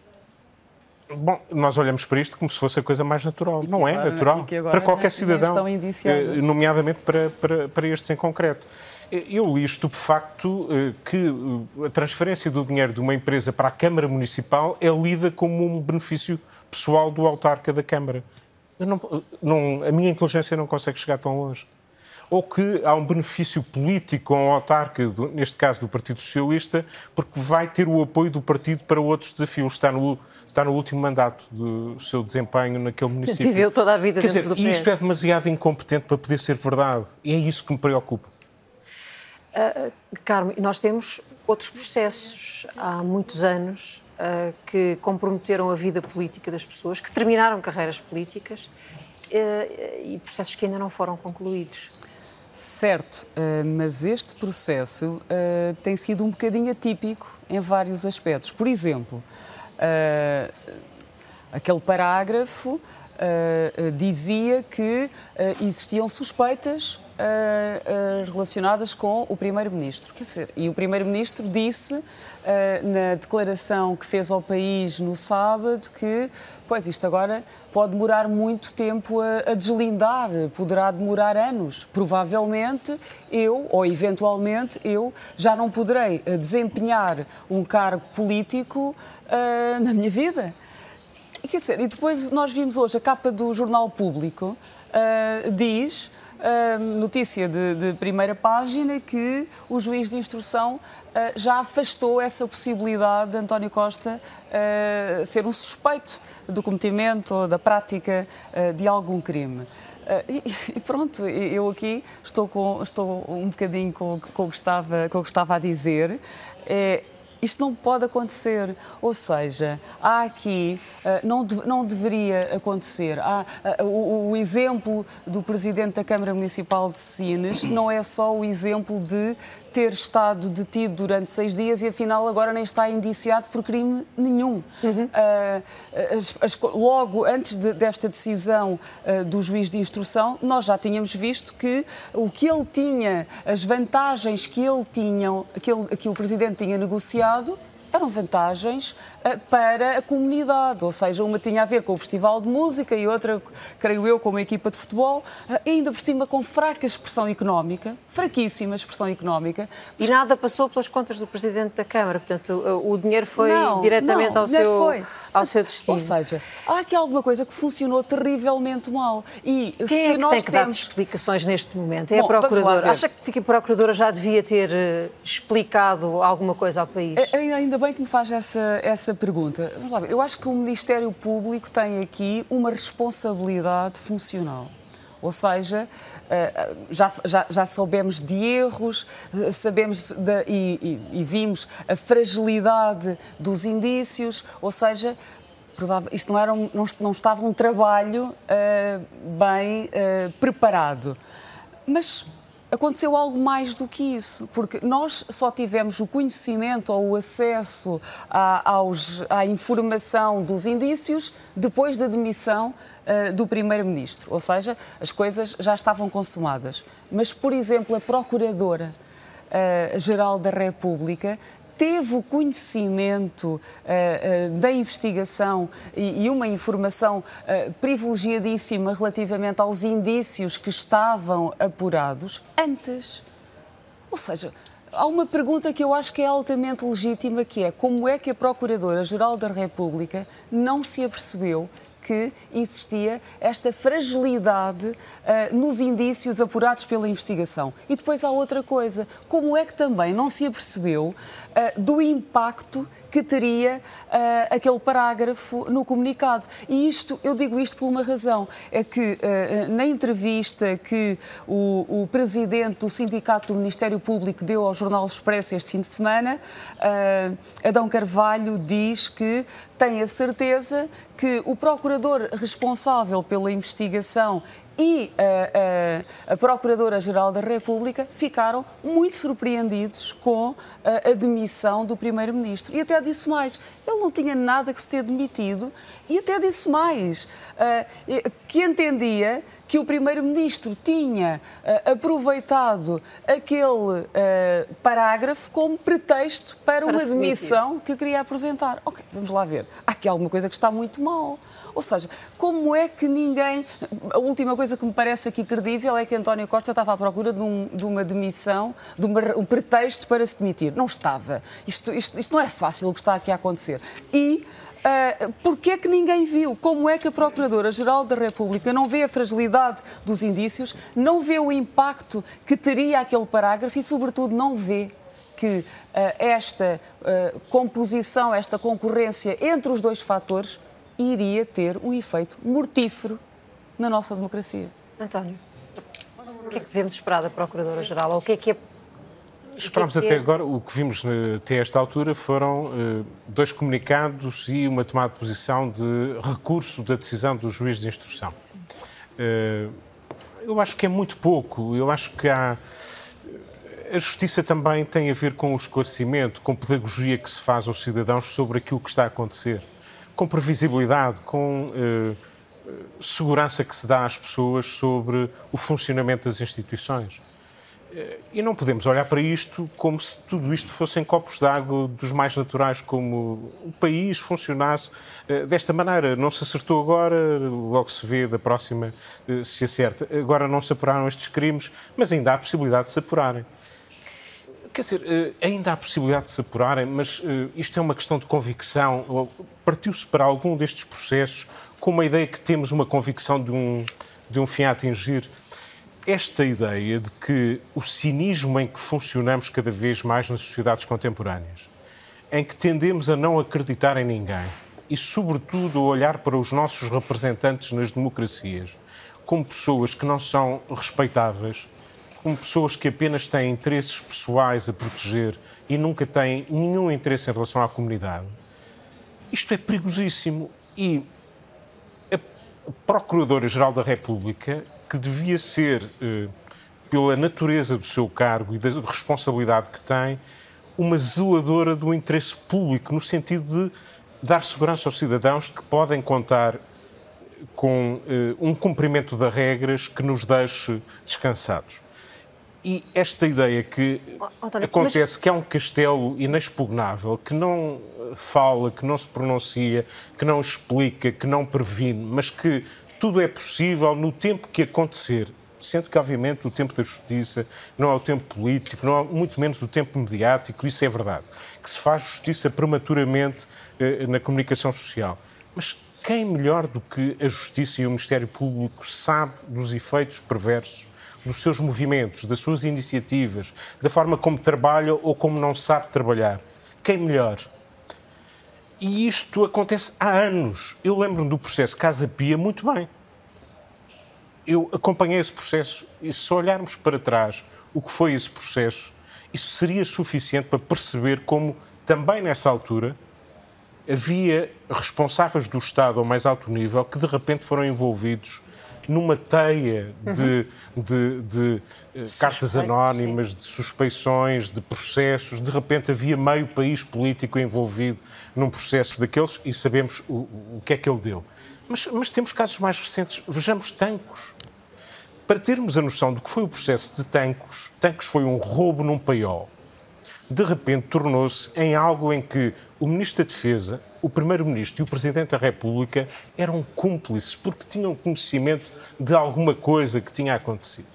Bom, nós olhamos para isto como se fosse a coisa mais natural. Não é natural. Para qualquer cidadão, eh, nomeadamente para, para, para estes em concreto. Eh, eu li estupefacto eh, que a transferência do dinheiro de uma empresa para a Câmara Municipal é lida como um benefício pessoal do autarca da Câmara. Não, não, a minha inteligência não consegue chegar tão longe ou que há um benefício político a um autarca, neste caso do Partido Socialista, porque vai ter o apoio do partido para outros desafios. Está no, está no último mandato do seu desempenho naquele município. Viveu toda a vida Quer dentro dizer, do PS. isto é demasiado incompetente para poder ser verdade. E é isso que me preocupa. Uh, Carmo, nós temos outros processos há muitos anos uh, que comprometeram a vida política das pessoas, que terminaram carreiras políticas uh, e processos que ainda não foram concluídos. Certo, uh, mas este processo uh, tem sido um bocadinho atípico em vários aspectos. Por exemplo, uh, aquele parágrafo dizia que existiam suspeitas relacionadas com o Primeiro-Ministro. E o Primeiro-Ministro disse na declaração que fez ao país no sábado que, pois, isto agora pode demorar muito tempo a, a, deslindar, poderá demorar anos. Provavelmente eu, ou eventualmente eu, já não poderei desempenhar um cargo político uh, na minha vida. Quer dizer, e depois nós vimos hoje a capa do Jornal Público uh, diz uh, notícia de, de, primeira página que o juiz de instrução uh, já afastou essa possibilidade de António Costa uh, ser um suspeito do cometimento ou da prática de algum crime. E, e, pronto, eu aqui estou, com, estou um bocadinho com, com, o que estava, com o que estava a dizer. É, isto não pode acontecer. Ou seja, há aqui, uh, não, não deveria acontecer. Há, uh, o, o, exemplo do Presidente da Câmara Municipal de Sines não é só o exemplo de ter estado detido durante seis dias e afinal agora nem está indiciado por crime nenhum. Uhum. Uh, as, as, logo antes de, desta decisão uh, do juiz de instrução, nós já tínhamos visto que o que ele tinha, as vantagens que ele tinha, que, ele, que o Presidente tinha negociado, eram vantagens para a comunidade, ou seja, uma tinha a ver com o Festival de Música e outra, creio eu, com uma equipa de futebol, uh, ainda por cima com fraca expressão económica, fraquíssima expressão económica. E nada passou pelas contas do Presidente da Câmara, portanto, o, dinheiro foi não, diretamente não, ao, seu, foi. ao seu destino. Ou seja, há aqui alguma coisa que funcionou terrivelmente mal. E Quem se é que nós tem que temos... dar explicações neste momento? É Bom, a Procuradora. Acha que a Procuradora já devia ter uh, explicado alguma coisa ao país? Ainda bem que me faz essa, essa pergunta. Vamos lá. Eu acho que o Ministério Público tem aqui uma responsabilidade funcional. Ou seja, eh, já, já, já soubemos de erros, eh, sabemos de, e, e, e, vimos a fragilidade dos indícios, ou seja, isto não, era um, não, não estava um trabalho uh, bem uh, preparado. Mas aconteceu algo mais do que isso, porque nós só tivemos o conhecimento ou o acesso à, aos, à informação dos indícios depois da demissão uh, do Primeiro-Ministro. Ou seja, as coisas já estavam consumadas. Mas, por exemplo, a Procuradora-Geral uh, da República teve o conhecimento uh, uh, da investigação e, e uma informação uh, privilegiadíssima relativamente aos indícios que estavam apurados antes. Ou seja, há uma pergunta que eu acho que é altamente legítima, que é como é que a Procuradora-Geral da República não se apercebeu que existia esta fragilidade uh, nos indícios apurados pela investigação. E depois há outra coisa: como é que também não se apercebeu uh, do impacto que teria uh, aquele parágrafo no comunicado. E isto, eu digo isto por uma razão, é que uh, na entrevista que o, o, presidente do Sindicato do Ministério Público deu ao Jornal Expresso este fim de semana, uh, Adão Carvalho diz que tem a certeza que o procurador responsável pela investigação e a, a, a Procuradora-Geral da República ficaram muito surpreendidos com a, a demissão do Primeiro-Ministro. E até disse mais: ele não tinha nada que se ter demitido, e até disse mais: que entendia que o Primeiro-Ministro tinha uh, aproveitado aquele uh, parágrafo como pretexto para, para uma demissão que queria apresentar. Ok, vamos lá ver. Há aqui alguma coisa que está muito mal. Ou seja, como é que ninguém. A última coisa que me parece aqui credível é que António Costa estava à procura de, um, de uma demissão, de uma, um pretexto para se demitir. Não estava. Isto, isto, isto não é fácil o que está aqui a acontecer. E Uh, Porquê é que ninguém viu? Como é que a Procuradora-Geral da República não vê a fragilidade dos indícios, não vê o impacto que teria aquele parágrafo e, sobretudo, não vê que uh, esta uh, composição, esta concorrência entre os dois fatores iria ter um efeito mortífero na nossa democracia. António, o que é que devemos esperar da Procuradora-Geral? Ou o que é que é Esperámos é até agora, o que vimos até esta altura foram uh, dois comunicados e uma tomada de posição de recurso da decisão do juiz de instrução. Uh, eu acho que é muito pouco. Eu acho que há. A justiça também tem a ver com o esclarecimento, com pedagogia que se faz aos cidadãos sobre aquilo que está a acontecer com previsibilidade, com eh, segurança que se dá às pessoas sobre o funcionamento das instituições. Eh, e não podemos olhar para isto como se tudo isto fossem copos de água dos mais naturais, como o país funcionasse eh, desta maneira. Não se acertou agora, logo se vê da próxima se acerta. Agora não se apuraram estes crimes, mas ainda há a possibilidade de se apurarem. Quer dizer, eh, ainda há possibilidade de se apurarem, mas eh, isto é uma questão de convicção. Partiu-se para algum destes processos com uma ideia que temos uma convicção de um, de um fim a atingir. esta ideia de que o cinismo em que funcionamos cada vez mais nas sociedades contemporâneas, em que tendemos a não acreditar em ninguém e, sobretudo, a olhar para os nossos representantes nas democracias como pessoas que não são respeitáveis, como pessoas que apenas têm interesses pessoais a proteger e nunca têm nenhum interesse em relação à comunidade. Isto é perigosíssimo e a Procuradora-Geral da República, que devia ser, eh, pela natureza do seu cargo e da responsabilidade que tem, uma zeladora do interesse público, no sentido de dar segurança aos cidadãos que podem contar com eh, um cumprimento de regras que nos deixe descansados. E esta ideia que António, acontece mas... que é um castelo inexpugnável, que não fala, que não se pronuncia, que não explica, que não previne, mas que tudo é possível no tempo que acontecer. Sendo que, obviamente, o tempo da justiça não é o tempo político, não é muito menos o tempo mediático, isso é verdade. Que se faz justiça prematuramente eh, na comunicação social. Mas quem melhor do que a Justiça e o Ministério Público sabe dos efeitos perversos dos seus movimentos, das suas iniciativas, da forma como trabalha ou como não sabe trabalhar? Quem melhor? E isto acontece há anos. Eu lembro-me do processo Casa Pia muito bem. Eu acompanhei esse processo e se olharmos para trás o que foi esse processo, isso seria suficiente para perceber como, também nessa altura, havia responsáveis do Estado ao mais alto nível que de repente foram envolvidos numa teia de, uhum. de, de eh, cartas anónimas, sim. de suspeições, de processos. De repente havia meio país político envolvido num processo daqueles e sabemos o, o que é que ele deu. Mas, mas temos casos mais recentes. Vejamos Tancos. Para termos a noção do que foi o processo de Tancos, Tancos foi um roubo num paiol. De repente tornou-se em algo em que o Ministro da Defesa, o Primeiro-Ministro e o Presidente da República eram cúmplices porque tinham conhecimento de alguma coisa que tinha acontecido.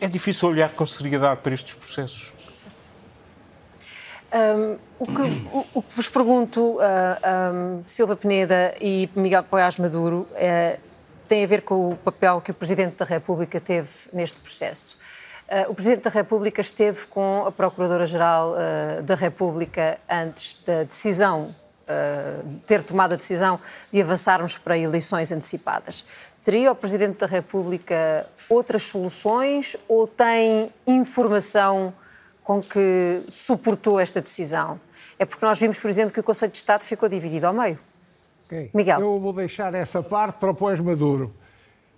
É difícil olhar com seriedade para estes processos. Um, o, que, o, o, que, vos pergunto, uh, um, Silva Peneda e Miguel Poiás Maduro, uh, tem a ver com o papel que o Presidente da República teve neste processo. Uh, o Presidente da República esteve com a Procuradora-Geral uh, da República antes da decisão, uh, ter tomado a decisão de avançarmos para eleições antecipadas. Teria o Presidente da República outras soluções ou tem informação com que suportou esta decisão? É porque nós vimos, por exemplo, que o Conselho de Estado ficou dividido ao meio. Okay. Miguel. Eu vou deixar essa parte para o pós-Maduro.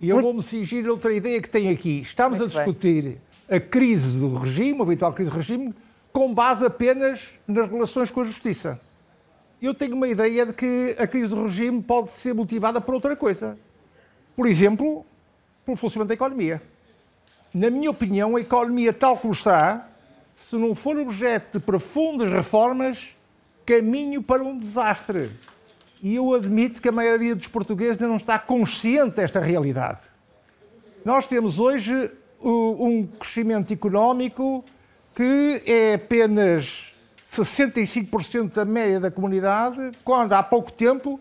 E eu Muito... vou-me cingir outra ideia que tem aqui. Estamos Muito a discutir bem a crise do regime, a habitual crise do regime, com base apenas nas relações com a justiça. Eu tenho uma ideia de que a crise do regime pode ser motivada por outra coisa. Por exemplo, pelo funcionamento da economia. Na minha opinião, a economia tal como está, se não for objeto de profundas reformas, caminho para um desastre. E eu admito que a maioria dos portugueses não está consciente desta realidade. Nós temos hoje um crescimento económico que é apenas 65% da média da comunidade, quando há pouco tempo,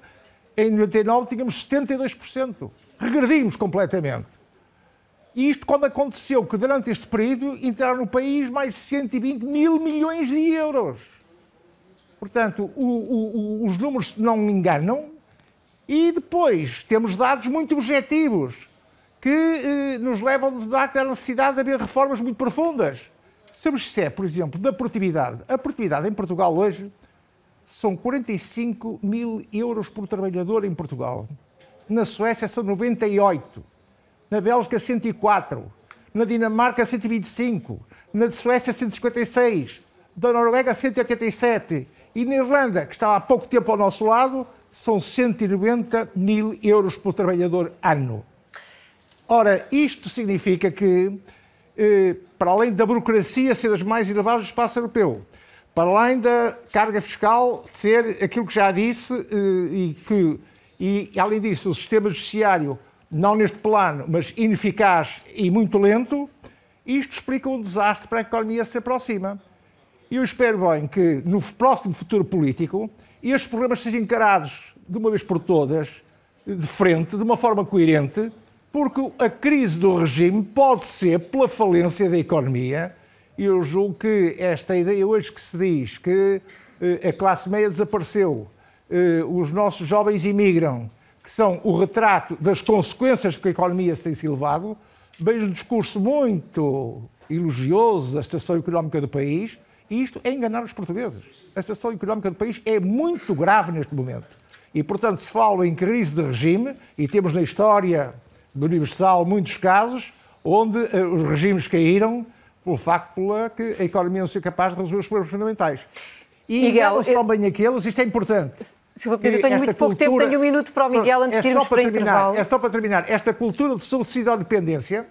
em 99, tínhamos 72%. Regredimos completamente. E isto quando aconteceu que durante este período entraram no país mais de 120 mil milhões de euros. Portanto, o, o, os números não me enganam. E depois temos dados muito objetivos que eh, nos levam ao debate da necessidade de haver reformas muito profundas. Se é, por exemplo, da produtividade. A produtividade em Portugal hoje são 45 mil euros por trabalhador em Portugal. Na Suécia são 98. Na Bélgica, 104. Na Dinamarca, 125. Na Suécia, 156. Da Noruega, 187. E na Irlanda, que estava há pouco tempo ao nosso lado, são 190 mil euros por trabalhador ano. Ora, isto significa que, eh, para além da burocracia ser das mais elevadas do espaço europeu, para além da carga fiscal ser aquilo que já disse, eh, e que, e, além disso, o sistema judiciário, não neste plano, mas ineficaz e muito lento, isto explica um desastre para a economia se aproxima. E eu espero bem que, no próximo futuro político, estes problemas sejam encarados de uma vez por todas, de frente, de uma forma coerente, porque a crise do regime pode ser pela falência da economia. E eu julgo que esta ideia hoje que se diz que eh, a classe média desapareceu, eh, os nossos jovens imigram, que são o retrato das consequências que a economia se tem se levado, vejo um discurso muito elogioso da situação económica do país, e isto é enganar os portugueses. A situação económica do país é muito grave neste momento. E, portanto, se fala em crise de regime, e temos na história do Universal muitos casos onde uh, os regimes caíram pelo facto pela que a economia não ser capaz de resolver os problemas fundamentais. E Miguel, eu... também aqueles, isto é importante. Se eu tenho muito pouco tempo, tenho um minuto para o Miguel antes é de irmos para, para terminar, intervalo. É só para terminar. Esta cultura de subsídio dependência,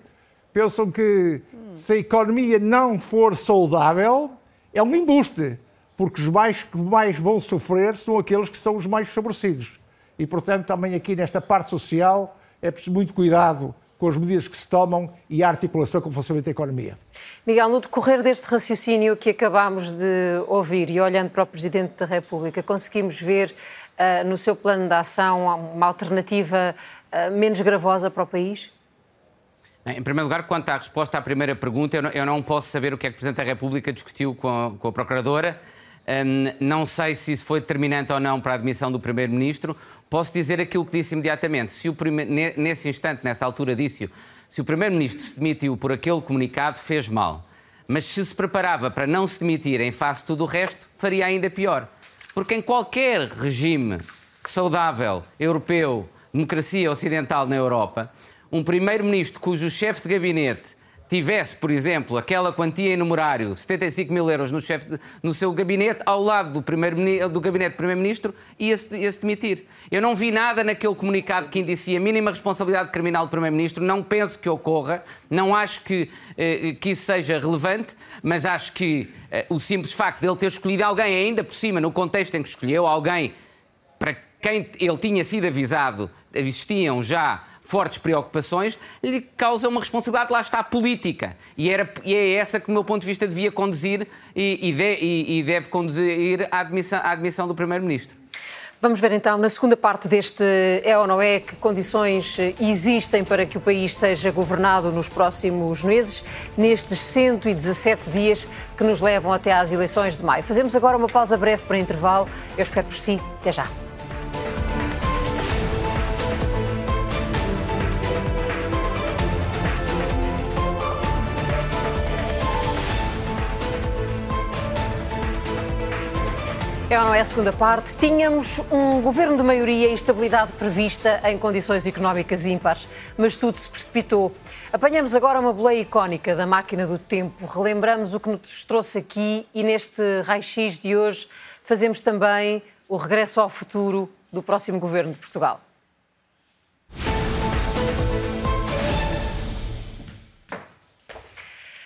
pensam que hum. se a economia não for saudável, é um embuste, porque os mais que mais vão sofrer são aqueles que são os mais favorecidos. E, portanto, também aqui nesta parte social, é preciso muito cuidado com as medidas que se tomam e a articulação com o funcionamento da economia. Miguel, no decorrer deste raciocínio que acabámos de ouvir e olhando para o Presidente da República, conseguimos ver uh, no seu plano de ação uma alternativa uh, menos gravosa para o país? Em primeiro lugar, quanto à resposta à primeira pergunta, eu não, eu não posso saber o que é que o Presidente da República discutiu com a, com a Procuradora. Um, não sei se isso foi determinante ou não para a admissão do Primeiro-Ministro. Posso dizer aquilo que disse imediatamente. Se o prime... Nesse instante, nessa altura, disse se o Primeiro-Ministro se demitiu por aquele comunicado, fez mal. Mas se se preparava para não se demitir em face de tudo o resto, faria ainda pior. Porque em qualquer regime saudável, europeu, democracia ocidental na Europa, um Primeiro-Ministro cujo chefe de gabinete tivesse, por exemplo, aquela quantia em numerário, 75 mil euros no, chefe, no seu gabinete, ao lado do, primeiro, do gabinete do Primeiro-Ministro, ia-se ia demitir. Eu não vi nada naquele comunicado que indicia a mínima responsabilidade criminal do Primeiro-Ministro, não penso que ocorra, não acho que, eh, que isso seja relevante, mas acho que eh, o simples facto de ele ter escolhido alguém, ainda por cima, no contexto em que escolheu alguém para quem ele tinha sido avisado, existiam já fortes preocupações, lhe causa uma responsabilidade, lá está, política. E, era, e é essa que, do meu ponto de vista, devia conduzir e, e, de, e, e deve conduzir à admissão, à admissão do Primeiro-Ministro. Vamos ver então, na segunda parte deste é ou não é, que condições existem para que o país seja governado nos próximos meses, nestes 117 dias que nos levam até às eleições de maio. Fazemos agora uma pausa breve para intervalo. Eu espero por si. Até já. É ou não é a segunda parte? Tínhamos um governo de maioria e estabilidade prevista em condições económicas ímpares, mas tudo se precipitou. Apanhamos agora uma boleia icónica da máquina do tempo, relembramos o que nos trouxe aqui e neste raio-x de hoje fazemos também o regresso ao futuro do próximo governo de Portugal.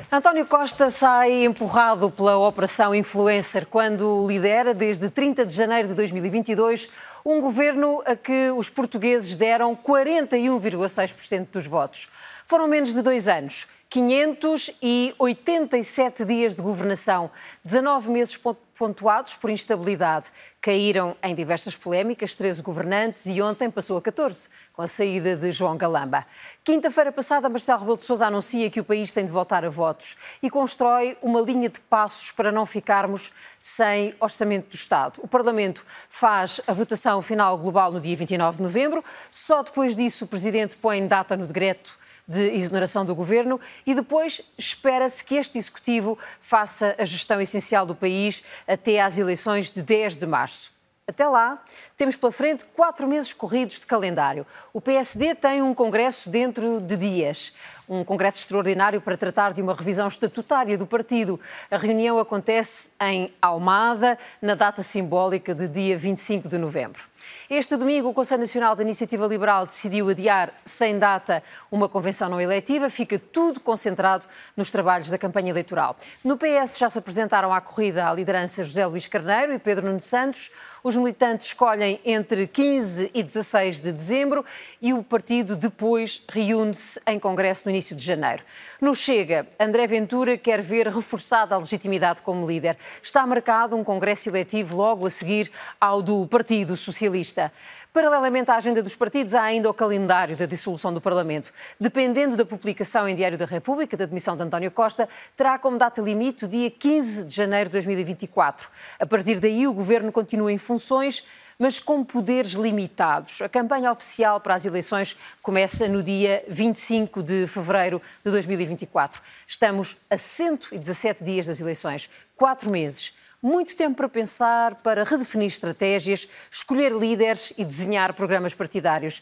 António Costa sai empurrado pela Operação Influencer quando lidera, desde 30 de janeiro de 2022, um governo a que os portugueses deram 41,6% dos votos. Foram menos de dois anos, 587 dias de governação, 19 meses pontuados por instabilidade. Caíram em diversas polémicas 13 governantes e ontem passou a 14, com a saída de João Galamba. Quinta-feira passada, Marcelo Rebelo de Sousa anuncia que o país tem de voltar a votos e constrói uma linha de passos para não ficarmos sem orçamento do Estado. O Parlamento faz a votação final global no dia 29 de novembro. Só depois disso o Presidente põe data no decreto de exoneração do governo e depois espera-se que este executivo faça a gestão essencial do país até às eleições de 10 de março. Até lá, temos pela frente quatro meses corridos de calendário. O PSD tem um congresso dentro de dias, um congresso extraordinário para tratar de uma revisão estatutária do partido. A reunião acontece em Almada, na data simbólica de dia 25 de novembro. Este domingo, o Conselho Nacional da Iniciativa Liberal decidiu adiar sem data uma convenção não eletiva. Fica tudo concentrado nos trabalhos da campanha eleitoral. No PS já se apresentaram à corrida a liderança José Luís Carneiro e Pedro Nuno Santos. Os militantes escolhem entre 15 e 16 de dezembro e o partido depois reúne-se em congresso no início de janeiro. No Chega, André Ventura quer ver reforçada a legitimidade como líder. Está marcado um congresso eletivo logo a seguir ao do Partido Socialista Socialista. Paralelamente à agenda dos partidos, há ainda o calendário da dissolução do Parlamento. Dependendo da publicação em Diário da República da demissão de António Costa, terá como data limite o dia 15 de janeiro de 2024. A partir daí, o governo continua em funções, mas com poderes limitados. A campanha oficial para as eleições começa no dia 25 de fevereiro de 2024. Estamos a 117 dias das eleições, quatro meses muito tempo para pensar, para redefinir estratégias, escolher líderes e desenhar programas partidários.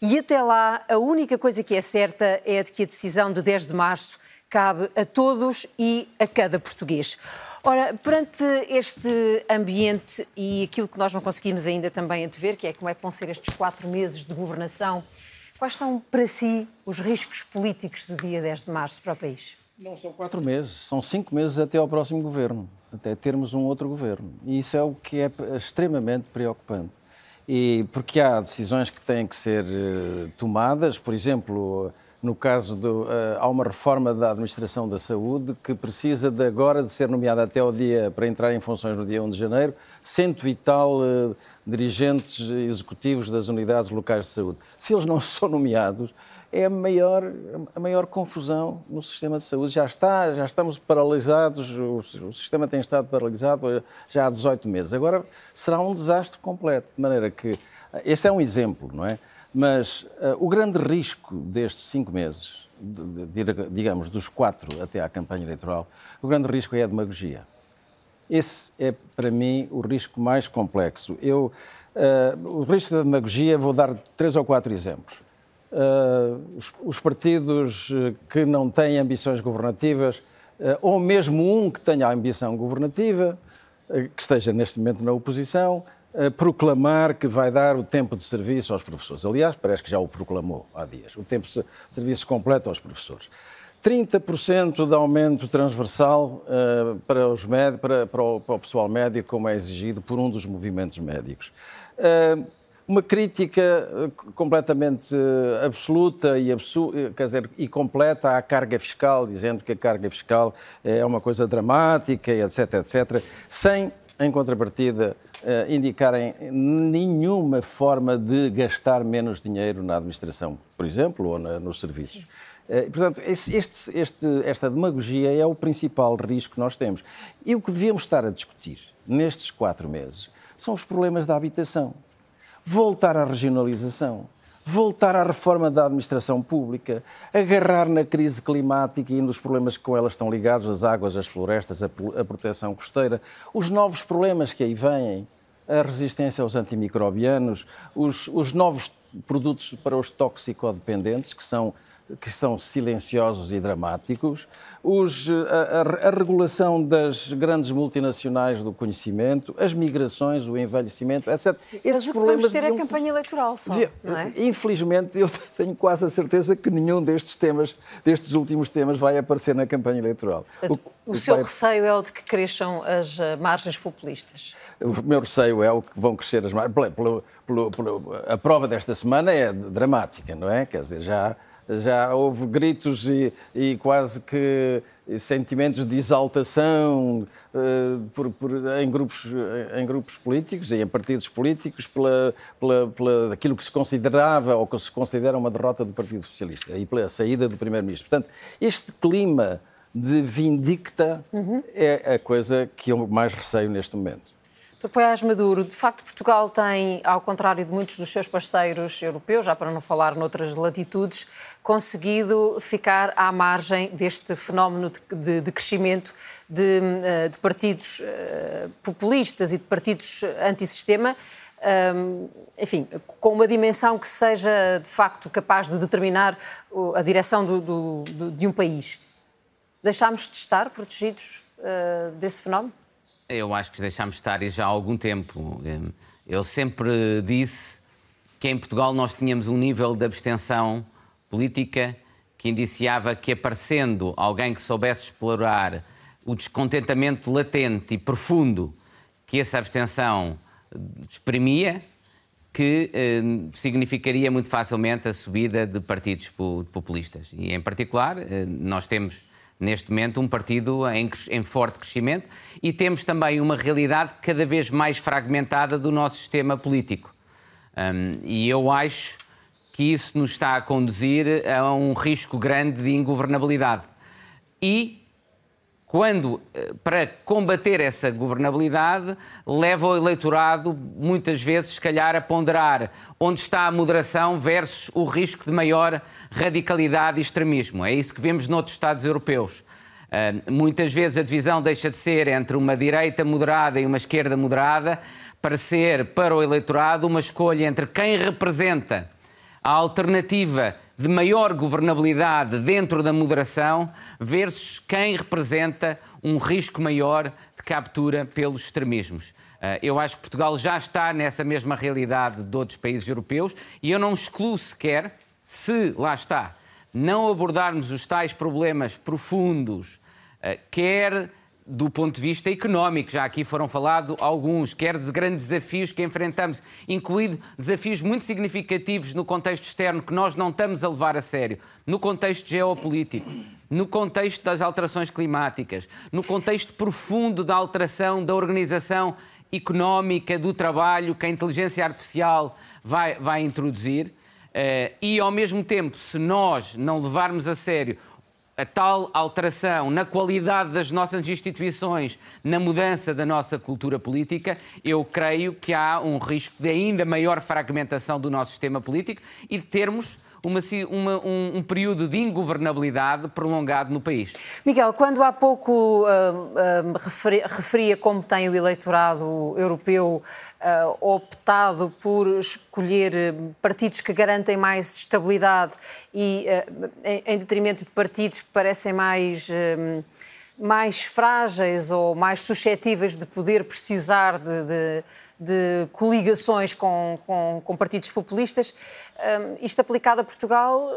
E até lá, a única coisa que é certa é de que a decisão de 10 de março cabe a todos e a cada português. Ora, perante este ambiente e aquilo que nós não conseguimos ainda também antever, que é como é que vão ser estes quatro meses de governação, quais são para si os riscos políticos do dia 10 de março para o país? Não são quatro meses, são cinco meses até ao próximo governo até termos um outro governo. E isso é o que é extremamente preocupante. E porque há decisões que têm que ser uh, tomadas, por exemplo, no caso do, uh, há uma reforma da administração da saúde que precisa de agora de ser nomeada até o dia para entrar em funções no dia 1 de janeiro, cento e tal uh, dirigentes executivos das unidades locais de saúde. Se eles não são nomeados, é a maior, a maior confusão no sistema de saúde. Já está, já estamos paralisados, o, o sistema tem estado paralisado já há 18 meses. Agora será um desastre completo, de maneira que esse é um exemplo, não é? Mas uh, o grande risco destes cinco meses, de, de, digamos dos quatro até à campanha eleitoral, o grande risco é a demagogia. Esse é, para mim, o risco mais complexo. Eu, uh, o risco da demagogia, vou dar três ou quatro exemplos. Uh, os, os, partidos eh, que não têm ambições governativas, uh, ou mesmo um que tenha ambição governativa, uh, que esteja neste momento na oposição, proclamar que vai dar o tempo de serviço aos professores. Aliás, parece que já o proclamou há dias, o tempo de serviço completo aos professores. 30% de aumento transversal para, os para, para, o, para, o, pessoal médico, como é exigido por um dos movimentos médicos uma crítica eh, completamente eh, absoluta e, absu eh, quer dizer, e completa à carga fiscal, dizendo que a carga fiscal é uma coisa dramática, etc, etc, sem, em contrapartida, indicarem nenhuma forma de gastar menos dinheiro na administração, por exemplo, ou na, nos serviços. Sim. Portanto, este, este, esta demagogia é o principal risco que nós temos. E o que devíamos estar a discutir nestes quatro meses são os problemas da habitação voltar à regionalização, voltar à reforma da administração pública, agarrar na crise climática e nos problemas que com elas estão ligados, as águas, as florestas, a, proteção costeira, os novos problemas que aí vêm, a resistência aos antimicrobianos, os, os novos produtos para os toxicodependentes, que são que são silenciosos e dramáticos, os, a, a, a, regulação das grandes multinacionais do conhecimento, as migrações, o envelhecimento, etc. Sim, Estes mas problemas vamos ter deviam... a campanha eleitoral só, devia... é? Infelizmente, eu tenho quase a certeza que nenhum destes temas, destes últimos temas, vai aparecer na campanha eleitoral. O, o seu vai... receio é o de que cresçam as eh, margens populistas? O meu receio é o que vão crescer as margens. A prova desta semana é dramática, não é? Quer dizer, já já houve gritos e, e quase que sentimentos de exaltação uh, por, por, em, grupos, em grupos políticos e em partidos políticos pela, pela, pela aquilo que se considerava ou que se considera uma derrota do Partido Socialista e pela saída do Primeiro-Ministro. Portanto, este clima de vindicta uhum. é a coisa que eu mais receio neste momento. Poiás Maduro, de facto, Portugal tem, ao contrário de muitos dos seus parceiros europeus, já para não falar noutras latitudes, conseguido ficar à margem deste fenómeno de, de, de crescimento de, eh, de partidos uh, populistas e de partidos antissistema. Um, enfim, com uma dimensão que seja de facto capaz de determinar a direção do, do, de um país. Deixámos de estar protegidos uh, desse fenómeno? Eu acho que deixámos de estar já há algum tempo. Eu sempre disse que em Portugal nós tínhamos um nível de abstenção política que indiciava que aparecendo alguém que soubesse explorar o descontentamento latente e profundo que essa abstenção exprimia, que eh, significaria muito facilmente a subida de partidos populistas. E, em particular, eh, nós temos neste momento um partido em, em, forte crescimento e temos também uma realidade cada vez mais fragmentada do nosso sistema político. Um, e eu acho que isso nos está a conduzir a um risco grande de ingovernabilidade. E quando, eh, para combater essa governabilidade, leva o eleitorado, muitas vezes, se calhar, a ponderar onde está a moderação versus o risco de maior radicalidade e extremismo. É isso que vemos noutros Estados europeus. Uh, muitas vezes a divisão deixa de ser entre uma direita moderada e uma esquerda moderada para ser, para o eleitorado, uma escolha entre quem representa a alternativa de maior governabilidade dentro da moderação versus quem representa um risco maior de captura pelos extremismos. Eh, eu acho que Portugal já está nessa mesma realidade de outros países europeus e eu não excluo sequer, se lá está, não abordarmos os tais problemas profundos, eh, quer do ponto de vista económico, já aqui foram falados alguns, quer de grandes desafios que enfrentamos, incluindo desafios muito significativos no contexto externo que nós não estamos a levar a sério, no contexto geopolítico, no contexto das alterações climáticas, no contexto profundo da alteração da organização económica do trabalho que a inteligência artificial vai, vai introduzir. Uh, e, ao mesmo tempo, se nós não levarmos a sério a tal alteração na qualidade das nossas instituições, na mudança da nossa cultura política, eu creio que há um risco de ainda maior fragmentação do nosso sistema político e de termos uma, uma, um, um, período de ingovernabilidade prolongado no país. Miguel, quando há pouco uh, uh, referia, como tem o eleitorado europeu uh, optado por escolher partidos que garantem mais estabilidade e em, em, detrimento de partidos que parecem mais mais frágeis ou mais suscetíveis de poder precisar de, de de coligações com, com, com partidos populistas. Um, isto aplicado a Portugal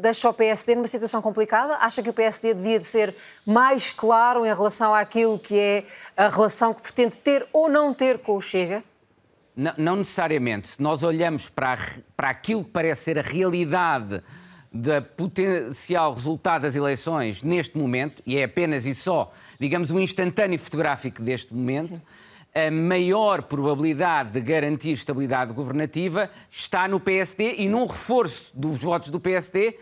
deixa o PSD numa situação complicada? Acha que o PSD devia de ser mais claro em relação àquilo que é a relação que pretende ter ou não ter com o Chega? Não, não necessariamente. Se nós olhamos para, a, para aquilo que parece ser a realidade da potencial resultado das eleições neste momento, e é apenas e só, digamos, um instantâneo fotográfico deste momento, Sim. a maior probabilidade de garantir estabilidade governativa está no PSD e num reforço dos votos do PSD,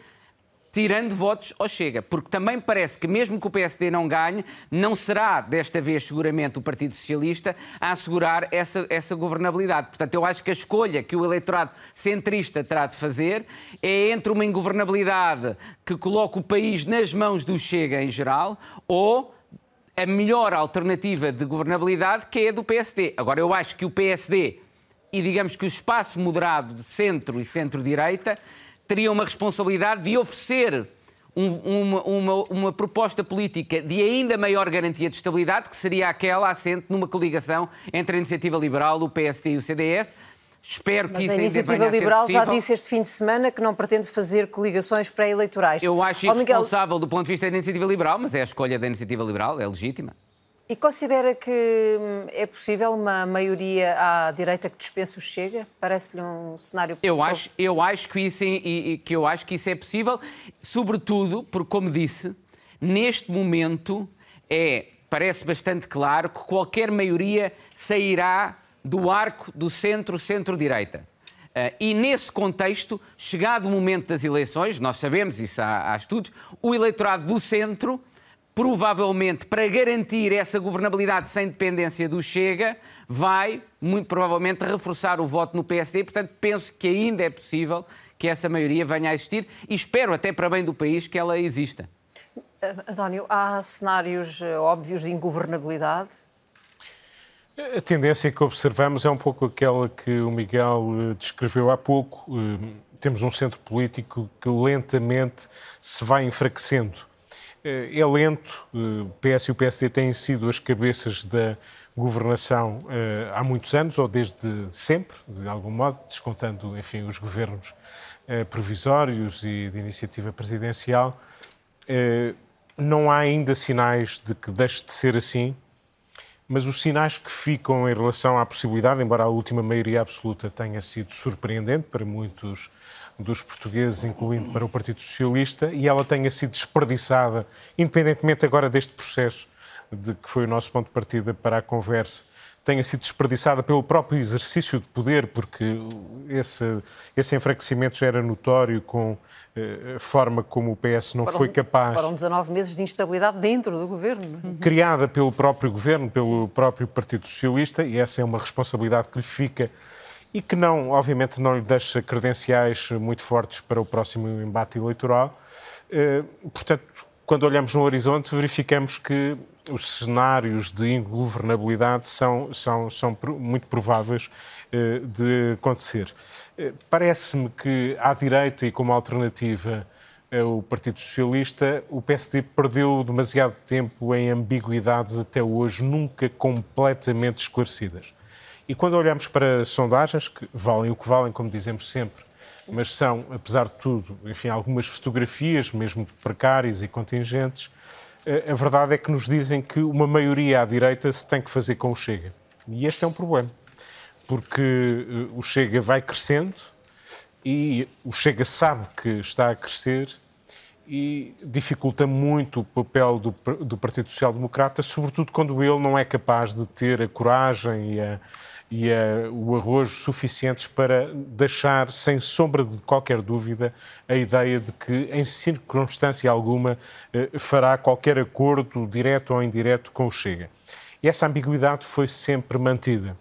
tirando votos ao Chega. Porque também parece que, mesmo que o PSD não ganhe, não será desta vez seguramente o Partido Socialista a assegurar essa, essa governabilidade. Portanto, eu acho que a escolha que o eleitorado centrista terá de fazer é entre uma ingovernabilidade que coloca o país nas mãos do Chega em geral ou a melhor alternativa de governabilidade, que é a do PSD. Agora, eu acho que o PSD e, digamos que o espaço moderado de centro e centro-direita teria uma responsabilidade de oferecer um, uma, uma, uma, proposta política de ainda maior garantia de estabilidade, que seria aquela assente numa coligação entre a Iniciativa Liberal, o PSD e o CDS, Espero Mas que isso a Iniciativa Liberal já disse este fim de semana que não pretende fazer coligações pré-eleitorais. Eu acho irresponsável Miguel... do ponto de vista da Iniciativa Liberal, mas é a escolha da Iniciativa Liberal, é legítima. E considera que hum, é possível uma maioria à direita que dispense o Chega? Parece-lhe um cenário... Eu acho, eu acho que, isso, e, que eu acho que isso é possível, sobretudo porque, como disse, neste momento é, parece bastante claro que qualquer maioria sairá do arco do centro-centro-direita. Uh, e nesse contexto, chegado o momento das eleições, nós sabemos, isso há, há estudos, o eleitorado do centro, provavelmente para garantir essa governabilidade sem dependência do Chega, vai, muito provavelmente, reforçar o voto no PSD. Portanto, penso que ainda é possível que essa maioria venha a existir e espero, até para bem do país, que ela exista. António, há cenários eh, óbvios de ingovernabilidade a tendência que observamos é um pouco aquela que o Miguel eh, descreveu há pouco. Eh, temos um centro político que lentamente se vai enfraquecendo. Eh, é lento, o PS e o PSD têm sido as cabeças da governação há muitos anos, ou desde sempre, de algum modo, descontando, enfim, os governos provisórios e de iniciativa presidencial. Não há ainda sinais de que deixe de ser assim mas os sinais que ficam em relação à possibilidade, embora a última maioria absoluta tenha sido surpreendente para muitos dos portugueses, incluindo para o Partido Socialista, e ela tenha sido desperdiçada, independentemente agora deste processo de que foi o nosso ponto de partida para a conversa, tenha sido desperdiçada pelo próprio exercício de poder, porque esse, esse enfraquecimento já era notório com eh, a forma como o PS não foram, foi capaz. Foram 19 meses de instabilidade dentro do governo. Uhum. Criada pelo próprio governo, pelo Sim. próprio Partido Socialista, e essa é uma responsabilidade que lhe fica e que não, obviamente, não lhe deixa credenciais muito fortes para o próximo embate eleitoral. Eh, portanto, quando olhamos no horizonte, verificamos que os cenários de ingovernabilidade são, são, são muito prováveis eh, de acontecer. Eh, parece-me que, à direita e como alternativa ao Partido Socialista, o PSD perdeu demasiado tempo em ambiguidades até hoje, nunca completamente esclarecidas. E quando olhamos para sondagens, que valem o que valem, como dizemos sempre, mas são, apesar de tudo, enfim, algumas fotografias, mesmo precárias e contingentes, eh, a verdade é que nos dizem que uma maioria à direita se tem que fazer com o Chega. E este é um problema, porque eh, o Chega vai crescendo e o Chega sabe que está a crescer e dificulta muito o papel do, do Partido Social Democrata, sobretudo quando ele não é capaz de ter a coragem e a, e uh, o arrojo suficientes para deixar, sem sombra de qualquer dúvida, a ideia de que, em circunstância alguma, uh, fará qualquer acordo, direto ou indireto, com o Chega. E essa ambiguidade foi sempre mantida.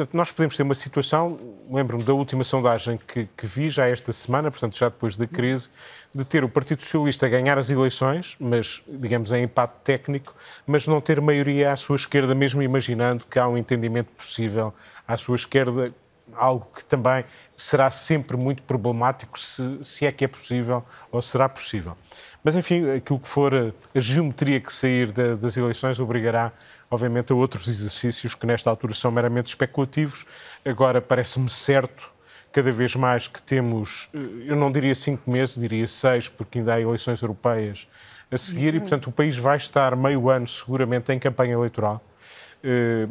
Portanto, nós podemos ter uma situação, lembro-me da última sondagem que, que, vi já esta semana, portanto, já depois da crise, de ter o Partido Socialista a ganhar as eleições, mas, digamos, em empate técnico, mas não ter maioria à sua esquerda, mesmo imaginando que há um entendimento possível à sua esquerda, algo que também será sempre muito problemático, se, se é que é possível ou será possível. Mas, enfim, aquilo que for a, geometria que sair da, das eleições obrigará obviamente, a outros exercícios que nesta altura são meramente especulativos. Agora parece-me certo, cada vez mais, que temos, eh, eu não diria cinco meses, diria seis, porque ainda há eleições europeias a seguir, Sim. e portanto o país vai estar meio ano seguramente em campanha eleitoral. Eh,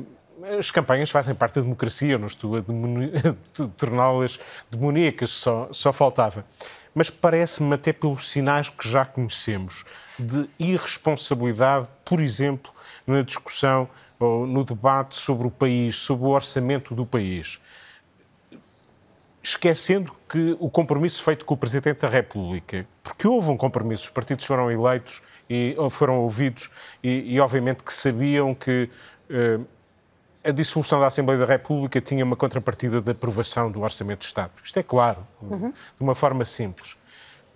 as campanhas fazem parte da democracia, eu não estou a torná-las demoníacas, só, só faltava. Mas parece-me, até pelos sinais que já conhecemos, de irresponsabilidade, por exemplo, na discussão ou no debate sobre o país, sobre o orçamento do país, esquecendo que o compromisso feito com o Presidente da República, porque houve um compromisso, os partidos foram eleitos e foram ouvidos e, e obviamente que sabiam que uh, a dissolução da Assembleia da República tinha uma contrapartida da aprovação do Orçamento de Estado. Isto é claro, uhum. de uma forma simples.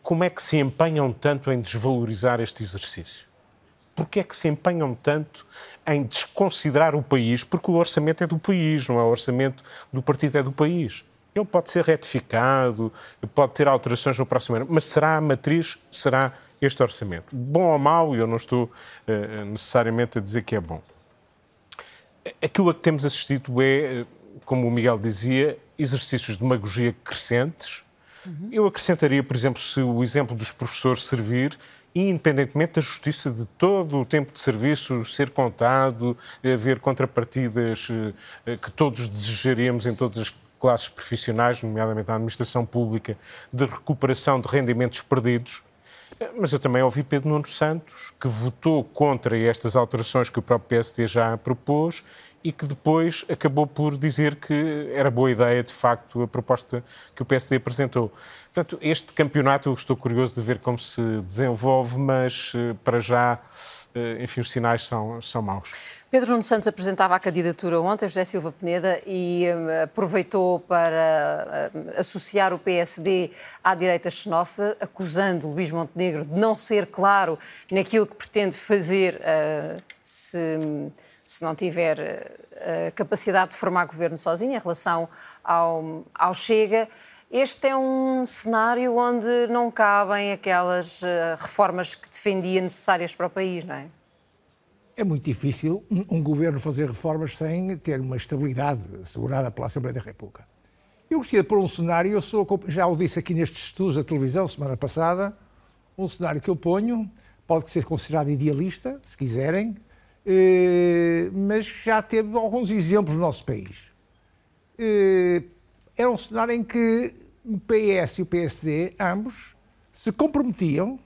Como é que se empenham tanto em desvalorizar este exercício? Porquê é que se empenham tanto em desconsiderar o país? Porque o orçamento é do país, não é o orçamento do partido, é do país. Ele pode ser retificado, pode ter alterações no próximo ano, mas será a matriz, será este orçamento. Bom ou mau, eu não estou uh, necessariamente a dizer que é bom. Aquilo a que temos assistido é, como o Miguel dizia, exercícios de demagogia crescentes. Uhum. Eu acrescentaria, por exemplo, se o exemplo dos professores servir, independentemente da justiça de todo o tempo de serviço ser contado, haver contrapartidas eh, que todos desejaríamos em todas as classes profissionais, nomeadamente na administração pública, de recuperação de rendimentos perdidos. Mas eu também ouvi Pedro Nuno Santos, que votou contra estas alterações que o próprio PSD já propôs e que depois acabou por dizer que era boa ideia, de facto, a proposta que o PSD apresentou. Portanto, este campeonato eu estou curioso de ver como se desenvolve, mas eh, para já, enfim, os sinais são, são maus. Pedro Nuno Santos apresentava a candidatura ontem, José Silva Peneda, e um, aproveitou para um, associar o PSD à direita xenófoba, acusando Luís Montenegro de não ser claro naquilo que pretende fazer uh, se se não tiver a capacidade de formar governo sozinho em relação ao, ao Chega. Este é um cenário onde não cabem aquelas eh, reformas que defendia necessárias para o país, não é? É muito difícil um, governo fazer reformas sem ter uma estabilidade assegurada pela Assembleia da República. Eu gostaria de pôr um cenário, eu sou, já o disse aqui nestes estudos da televisão semana passada, um cenário que eu ponho, pode ser considerado idealista, se quiserem, eh, mas já teve alguns exemplos no nosso país. Eh, era um cenário em que o PS e o PSD, ambos, se comprometiam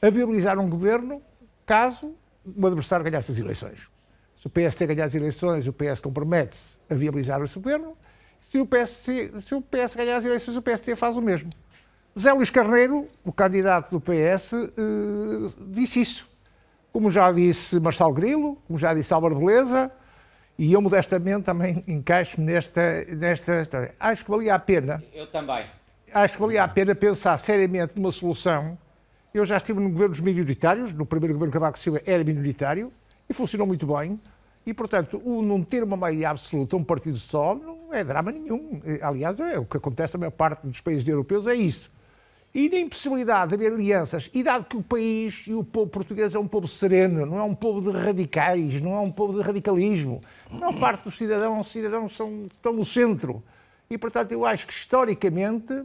a viabilizar um governo caso o adversário ganhasse as eleições. Se o PSD ganhar as eleições, o PS compromete-se a viabilizar seu governo. Se o, PS, se o PS ganhar as eleições, o PSD faz o mesmo. Zé Luís Carneiro, o candidato do PS, eh, disse isso. Como já disse Marcelo Grilo, como já disse Álvaro Beleza, e eu modestamente também encaixo-me nesta, nesta história. Acho que valia a pena. Eu também. Acho que valia a pena pensar seriamente numa solução. Eu já estive no governos minoritários, no primeiro governo Cavaco Silva era minoritário e funcionou muito bem. E, portanto, o não ter uma maioria absoluta, um partido só, não é drama nenhum. Aliás, é o que acontece na maior parte dos países europeus, é isso. E na impossibilidade de haver alianças, e dado que o país e o povo português é um povo sereno, não é um povo de radicais, não é um povo de radicalismo, a maior parte dos cidadãos, cidadãos são, estão no centro. E, portanto, eu acho que historicamente,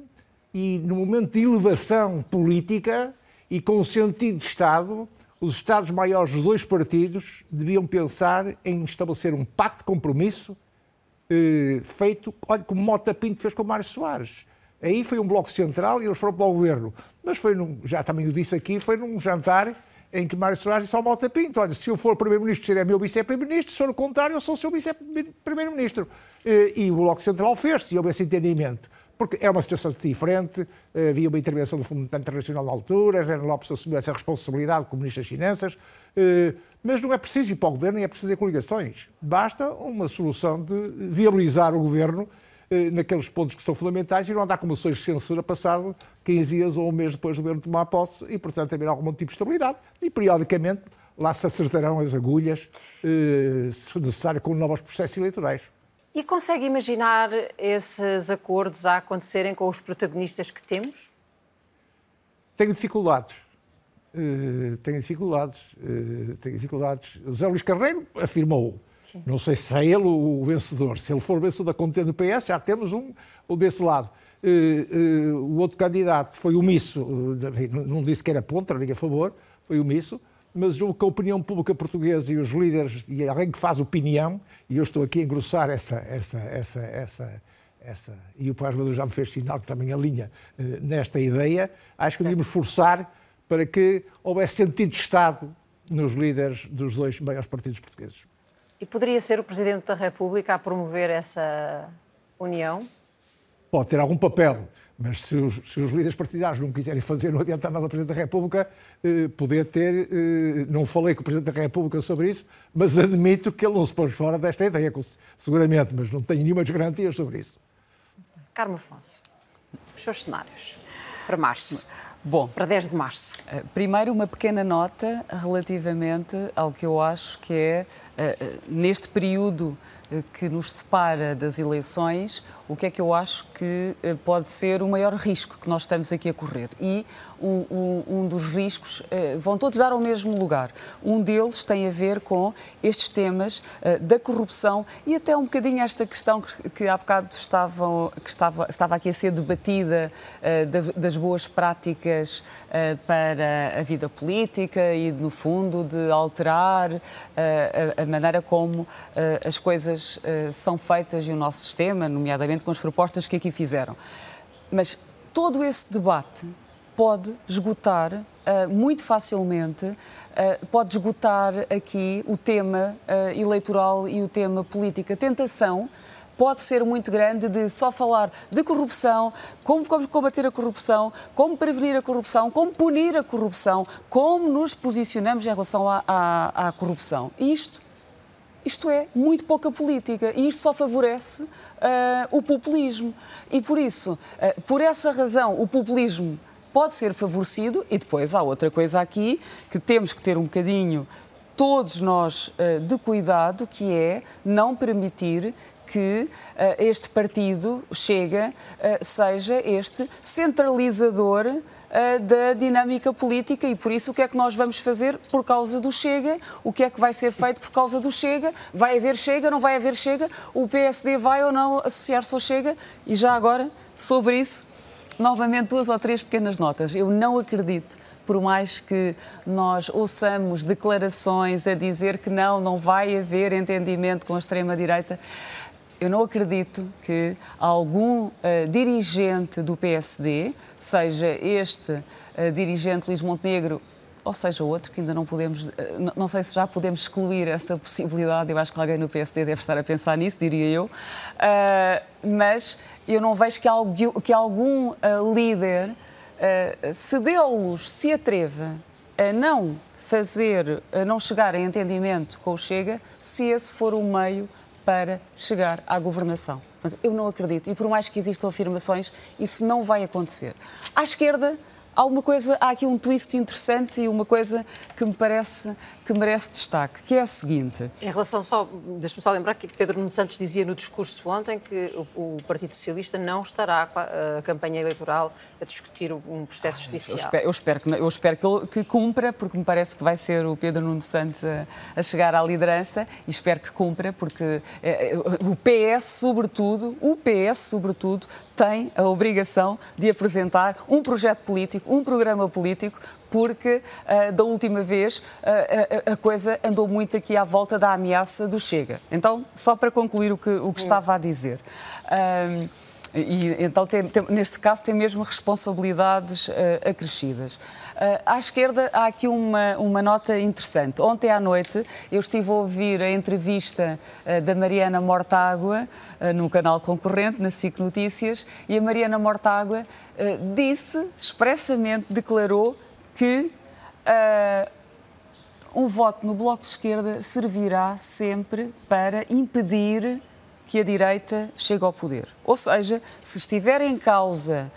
e no momento de elevação política, e com o sentido de Estado, os Estados maiores dos dois partidos deviam pensar em estabelecer um pacto de compromisso eh, feito, olha, como Mota Pinto fez com Mário Soares Aí foi um bloco central e eles foram para o governo. Mas foi, num, já também o disse aqui, foi num jantar em que Mário Soares disse ao Malta Pinto, olha, se eu for Primeiro-Ministro, será meu Vice-Primeiro-Ministro, se for o contrário, eu sou o seu Vice-Primeiro-Ministro. E o Bloco Central fez-se, e houve esse entendimento. Porque era uma situação diferente, havia uma intervenção do Fundo Internacional na altura, Renan Lopes assumiu essa responsabilidade como Ministro das Finanças, mas não é preciso ir para o Governo, nem é preciso fazer coligações. Basta uma solução de viabilizar o Governo eh, naqueles pontos que são fundamentais e não andar com moções de censura passado 15 dias ou um mês depois do governo tomar posse e, portanto, haver algum tipo de estabilidade e, periodicamente, lá se acertarão as agulhas, eh, se necessário, com novos processos eleitorais. E consegue imaginar esses acordos a acontecerem com os protagonistas que temos? Tenho dificuldades. Uh, tenho dificuldades. Tenho dificuldades. José Luís Carreiro afirmou Sim. Não sei se é ele o vencedor. Se ele for vencedor da contenda do PS, já temos um, desse lado. Uh, uh, o outro candidato foi omisso, uh, não disse que era contra, nem a favor, foi omisso, mas julgo que a opinião pública portuguesa e os líderes, e alguém que faz opinião, e eu estou aqui a engrossar essa, essa, essa, essa, essa e o Paz Maduro já me fez sinal que também alinha nesta ideia, acho que devíamos forçar para que houvesse sentido de Estado nos líderes dos dois maiores partidos portugueses. E poderia ser o Presidente da República a promover essa união? Pode ter algum papel, mas se os, se os líderes partidários não quiserem fazer, não adianta nada ao Presidente da República eh, poder ter. Eh, não falei com o Presidente da República sobre isso, mas admito que ele não se pôs fora desta ideia, seguramente, mas não tenho nenhuma garantias sobre isso. Carmo Afonso, os seus cenários para março. Bom, para 10 de março. Eh, primeiro, uma pequena nota relativamente ao que eu acho que é, neste período que nos separa das eleições, o que é que eu acho que pode ser o maior risco que nós estamos aqui a correr. E um, um, um dos riscos uh, vão todos dar ao mesmo lugar. Um deles tem a ver com estes temas uh, da corrupção e até um bocadinho esta questão que, que há bocado estavam, que estava, estava aqui a ser debatida uh, da, das boas práticas para a vida política e, no fundo, de alterar a, a, maneira como as coisas são feitas e o nosso sistema, nomeadamente com as propostas que aqui fizeram. Mas todo esse debate pode esgotar uh, muito facilmente, uh, pode esgotar aqui o tema uh, eleitoral e o tema política. A tentação pode ser muito grande de só falar de corrupção, como, como combater a corrupção, como prevenir a corrupção, como punir a corrupção, como nos posicionamos em relação à, à, à corrupção. Isto isto é muito pouca política e isto só favorece uh, o populismo. E por isso, uh, por essa razão, o populismo pode ser favorecido e depois há outra coisa aqui que temos que ter um bocadinho todos nós eh, de cuidado, que é não permitir que este partido chega, seja este centralizador uh, da dinâmica política e por isso o que é que nós vamos fazer? Por causa do Chega, o que é que vai ser feito por causa do Chega, vai haver Chega, não vai haver Chega, o PSD vai ou não associar-se ao Chega? E já agora sobre isso novamente duas ou três pequenas notas. Eu não acredito, por mais que nós ouçamos declarações a dizer que não, não vai haver entendimento com a extrema-direita, eu não acredito que algum uh, dirigente do PSD, seja este uh, dirigente Luís Montenegro ou seja outro, que ainda não podemos, eh, não sei se já podemos excluir essa possibilidade, eu acho que alguém no PSD deve estar a pensar nisso, diria eu, uh, mas eu não vejo que, algo, que algum uh, líder uh, se dê-los, se atreva a não fazer, a não chegar a entendimento com o Chega, se esse for o meio para chegar à governação. Eu não acredito. E por mais que existam afirmações, isso não vai acontecer. À esquerda, há uma coisa, há aqui um twist interessante e uma coisa que me parece que merece destaque, que é a seguinte. Em relação só, deixe-me só lembrar que Pedro Nuno Santos dizia no discurso ontem que o, o Partido Socialista não estará com a, a, campanha eleitoral a discutir um processo judicial. Eu espero, eu espero, que, eu espero que, ele, que cumpra, porque me parece que vai ser o Pedro Nuno Santos a, a chegar à liderança e espero que cumpra, porque é, o PS, sobretudo, o PS, sobretudo, tem a obrigação de apresentar um projeto político, um programa político porque uh, da última vez uh, a, a, coisa andou muito aqui à volta da ameaça do Chega. Então, só para concluir o que, o que estava a dizer. Um, e, então, tem, tem, neste caso, tem mesmo responsabilidades uh, acrescidas. Uh, à esquerda, há aqui uma, uma nota interessante. Ontem à noite, eu estive a ouvir a entrevista uh, da Mariana Mortágua, uh, no canal concorrente, na SIC Notícias, e a Mariana Mortágua disse, expressamente declarou, que uh, um voto no Bloco de Esquerda servirá sempre para impedir que a direita chegue ao poder. Ou seja, se estiver em causa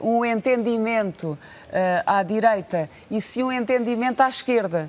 uh, um entendimento uh, à direita e se um entendimento à esquerda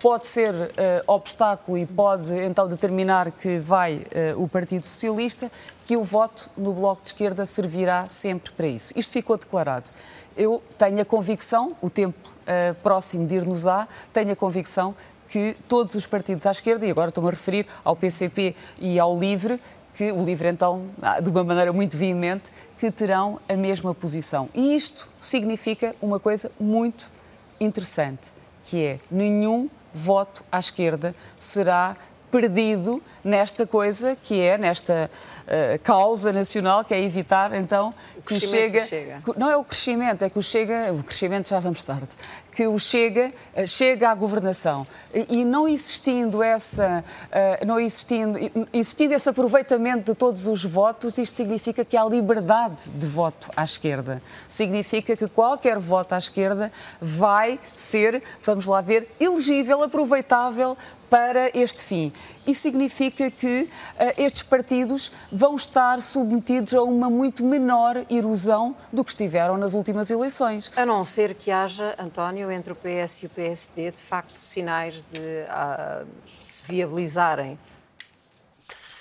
pode ser uh, obstáculo e pode então determinar que vai uh, o Partido Socialista, que o voto no Bloco de Esquerda servirá sempre para isso. Isto ficou declarado eu tenho a convicção, o tempo uh, próximo de ir-nos-á, tenho a convicção que todos os partidos à esquerda, e agora estou-me a referir ao PCP e ao LIVRE, que o LIVRE então, ah, de uma maneira muito veemente, que terão a mesma posição. E isto significa uma coisa muito interessante, que é nenhum voto à esquerda será perdido nesta coisa que é, nesta uh, causa nacional, que é evitar então que o, chega, que chega. Não é o crescimento, é que o Chega. O crescimento já vamos tarde. Que o Chega uh, chega à governação. E, e não existindo essa. Uh, não existindo, existindo esse aproveitamento de todos os votos, isto significa que há liberdade de voto à esquerda. Significa que qualquer voto à esquerda vai ser, vamos lá ver, elegível, aproveitável para este fim. Isso significa que uh, estes partidos vão estar submetidos a uma muito menor erosão do que estiveram nas últimas eleições. A não ser que haja, António, entre o PS e o PSD, de facto, sinais de uh, se viabilizarem.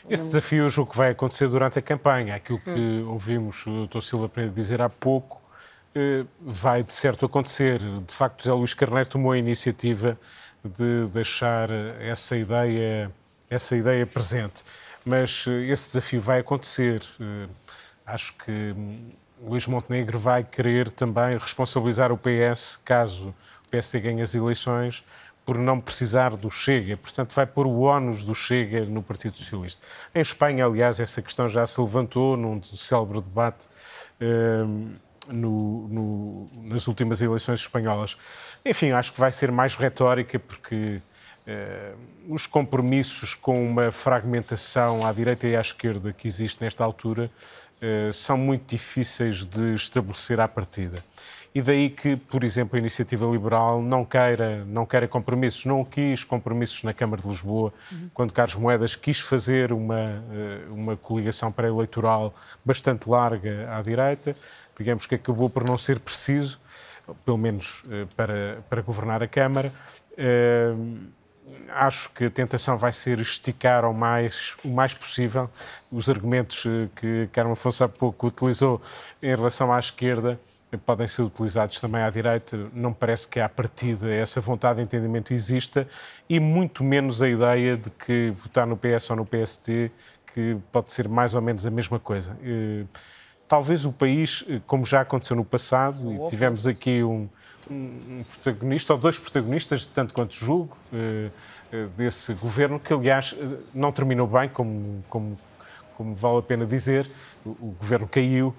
Esse desafio é o que vai acontecer durante a campanha. Aquilo que hum. ouvimos o Dr. Silva Pereira dizer há pouco eh, vai de certo acontecer. De facto, José Luís Carneiro tomou a iniciativa de deixar essa ideia, essa ideia presente. Mas eh, esse desafio vai acontecer. Eh, acho que hum, Luís Montenegro vai querer também responsabilizar o PS, caso o PSD ganhe as eleições, por não precisar do Chega. Portanto, vai pôr o ónus do Chega no Partido Socialista. Em Espanha, aliás, essa questão já se levantou num célebre debate. Um, no, no, nas últimas eleições espanholas. Enfim, acho que vai ser mais retórica, porque eh, os compromissos com uma fragmentação à direita e à esquerda que existe nesta altura eh, são muito difíceis de estabelecer à partida. E daí que, por exemplo, a Iniciativa Liberal não queira, não queira compromissos, não quis compromissos na Câmara de Lisboa, uhum. quando Carlos Moedas quis fazer uma, eh, uma coligação pré-eleitoral bastante larga à direita digamos que acabou por não ser preciso, pelo menos eh, para, para governar a Câmara. Eh, acho que a tentação vai ser esticar ao mais, o mais possível os argumentos eh, que Carmo Afonso há pouco utilizou em relação à esquerda podem ser utilizados também à direita. Não parece que à partida essa vontade de entendimento exista e muito menos a ideia de que votar no PS ou no PST que pode ser mais ou menos a mesma coisa talvez o país, eh, como já aconteceu no passado, e tivemos aqui um, um protagonista, ou dois protagonistas, tanto quanto julgo, eh, eh, desse governo, que aliás não terminou bem, como, como, como vale a pena dizer, o, governo caiu,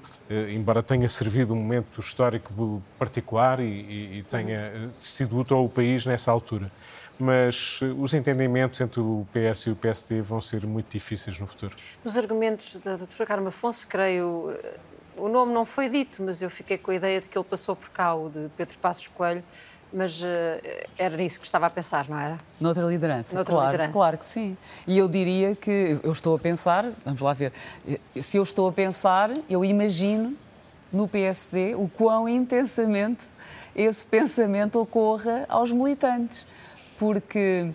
embora tenha servido um momento histórico particular e, e, e tenha sido útil ao país nessa altura. Mas eh, os entendimentos entre o PS e o PSD vão ser muito difíceis no futuro. Nos argumentos da doutora Carmen Afonso, creio, eh, o nome não foi dito, mas eu fiquei com a ideia de que ele passou por cá, o de Pedro Passos Coelho, mas uh, era nisso que estava a pensar, não era? Noutra liderança, Noutra claro, liderança. claro que sim. E eu diria que eu estou a pensar, vamos lá ver, se eu estou a pensar, eu imagino no PSD o quão intensamente esse pensamento ocorra aos militantes, porque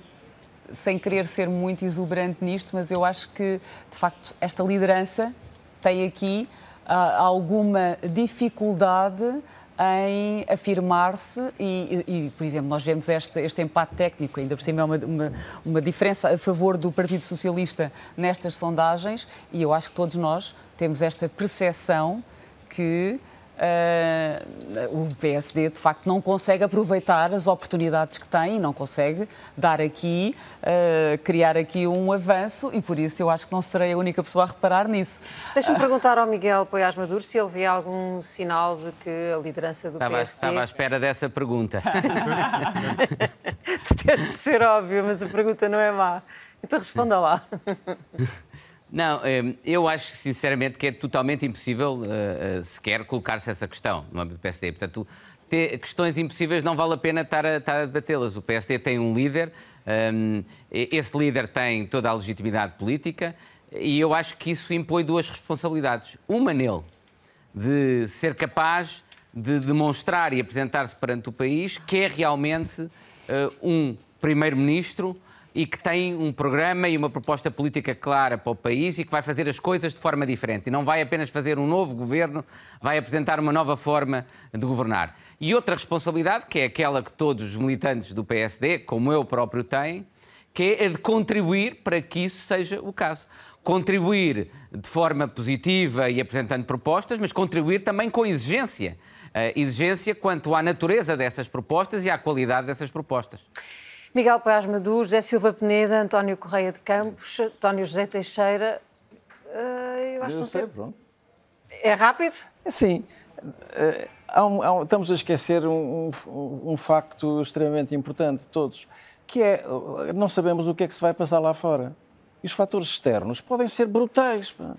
sem querer ser muito exuberante nisto, mas eu acho que de facto esta liderança tem aqui ah, alguma dificuldade em afirmar-se e, e, e, por exemplo, nós vemos este, este empate técnico, ainda por cima é uma, uma, uma, diferença a favor do Partido Socialista nestas sondagens e eu acho que todos nós temos esta percepção que Uh, o PSD de facto não consegue aproveitar as oportunidades que tem e não consegue dar aqui, uh, criar aqui um avanço e por isso eu acho que não serei a única pessoa a reparar nisso. Deixa-me perguntar ao Miguel Poiás Maduro se ele vê algum sinal de que a liderança do estava, PSD... Estava à espera dessa pergunta. tu tens de ser óbvio, mas a pergunta não é má. Então responda lá. Não, eu acho sinceramente que é totalmente impossível uh, sequer colocar-se essa questão no âmbito do PSD. Portanto, ter questões impossíveis não vale a pena estar a, a debatê-las. O PSD tem um líder, esse líder tem toda a legitimidade política e eu acho que isso impõe duas responsabilidades. Uma nele, de ser capaz de demonstrar e apresentar-se perante o país que é realmente um primeiro-ministro e que tem um programa e uma proposta política clara para o país e que vai fazer as coisas de forma diferente. E não vai apenas fazer um novo governo, vai apresentar uma nova forma de governar. E outra responsabilidade, que é aquela que todos os militantes do PSD, como eu próprio, têm, que é a de contribuir para que isso seja o caso. Contribuir de forma positiva e apresentando propostas, mas contribuir também com exigência. Uh, exigência quanto à natureza dessas propostas e à qualidade dessas propostas. Miguel Paz Maduro, José Silva Peneda, António Correia de Campos, António José Teixeira. Uh, eu acho eu que sei, não pronto. É rápido? Sim. Um, um, estamos a esquecer um, um, facto extremamente importante de todos, que é não sabemos o que é que se vai passar lá fora. E os fatores externos podem ser brutais. Pá.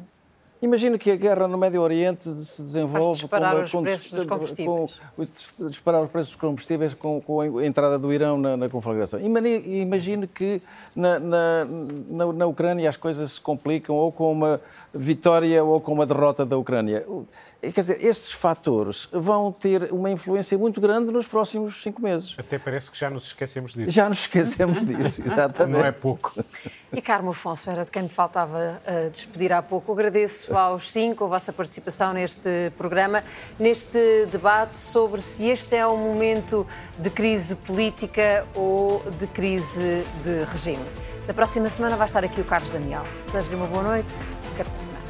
Imagina que a guerra no Médio Oriente se desenvolve disparar com, os com, preços dos combustíveis. Com, disparar os preços dos combustíveis com, com a entrada do Irão na, na conflagração. Imagine que na, na, na, na Ucrânia as coisas se complicam ou com uma vitória ou com uma derrota da Ucrânia. Quer dizer, estes fatores vão ter uma influência muito grande nos próximos cinco meses. Até parece que já nos esquecemos disso. Já nos esquecemos disso, exatamente. Não é pouco. E Carmo Afonso, era de quem me faltava uh, despedir há pouco. Agradeço aos cinco a vossa participação neste programa, neste debate sobre se este é um momento de crise política ou de crise de regime. Na próxima semana vai estar aqui o Carlos Daniel. Desejo-lhe uma boa noite. Até para a semana.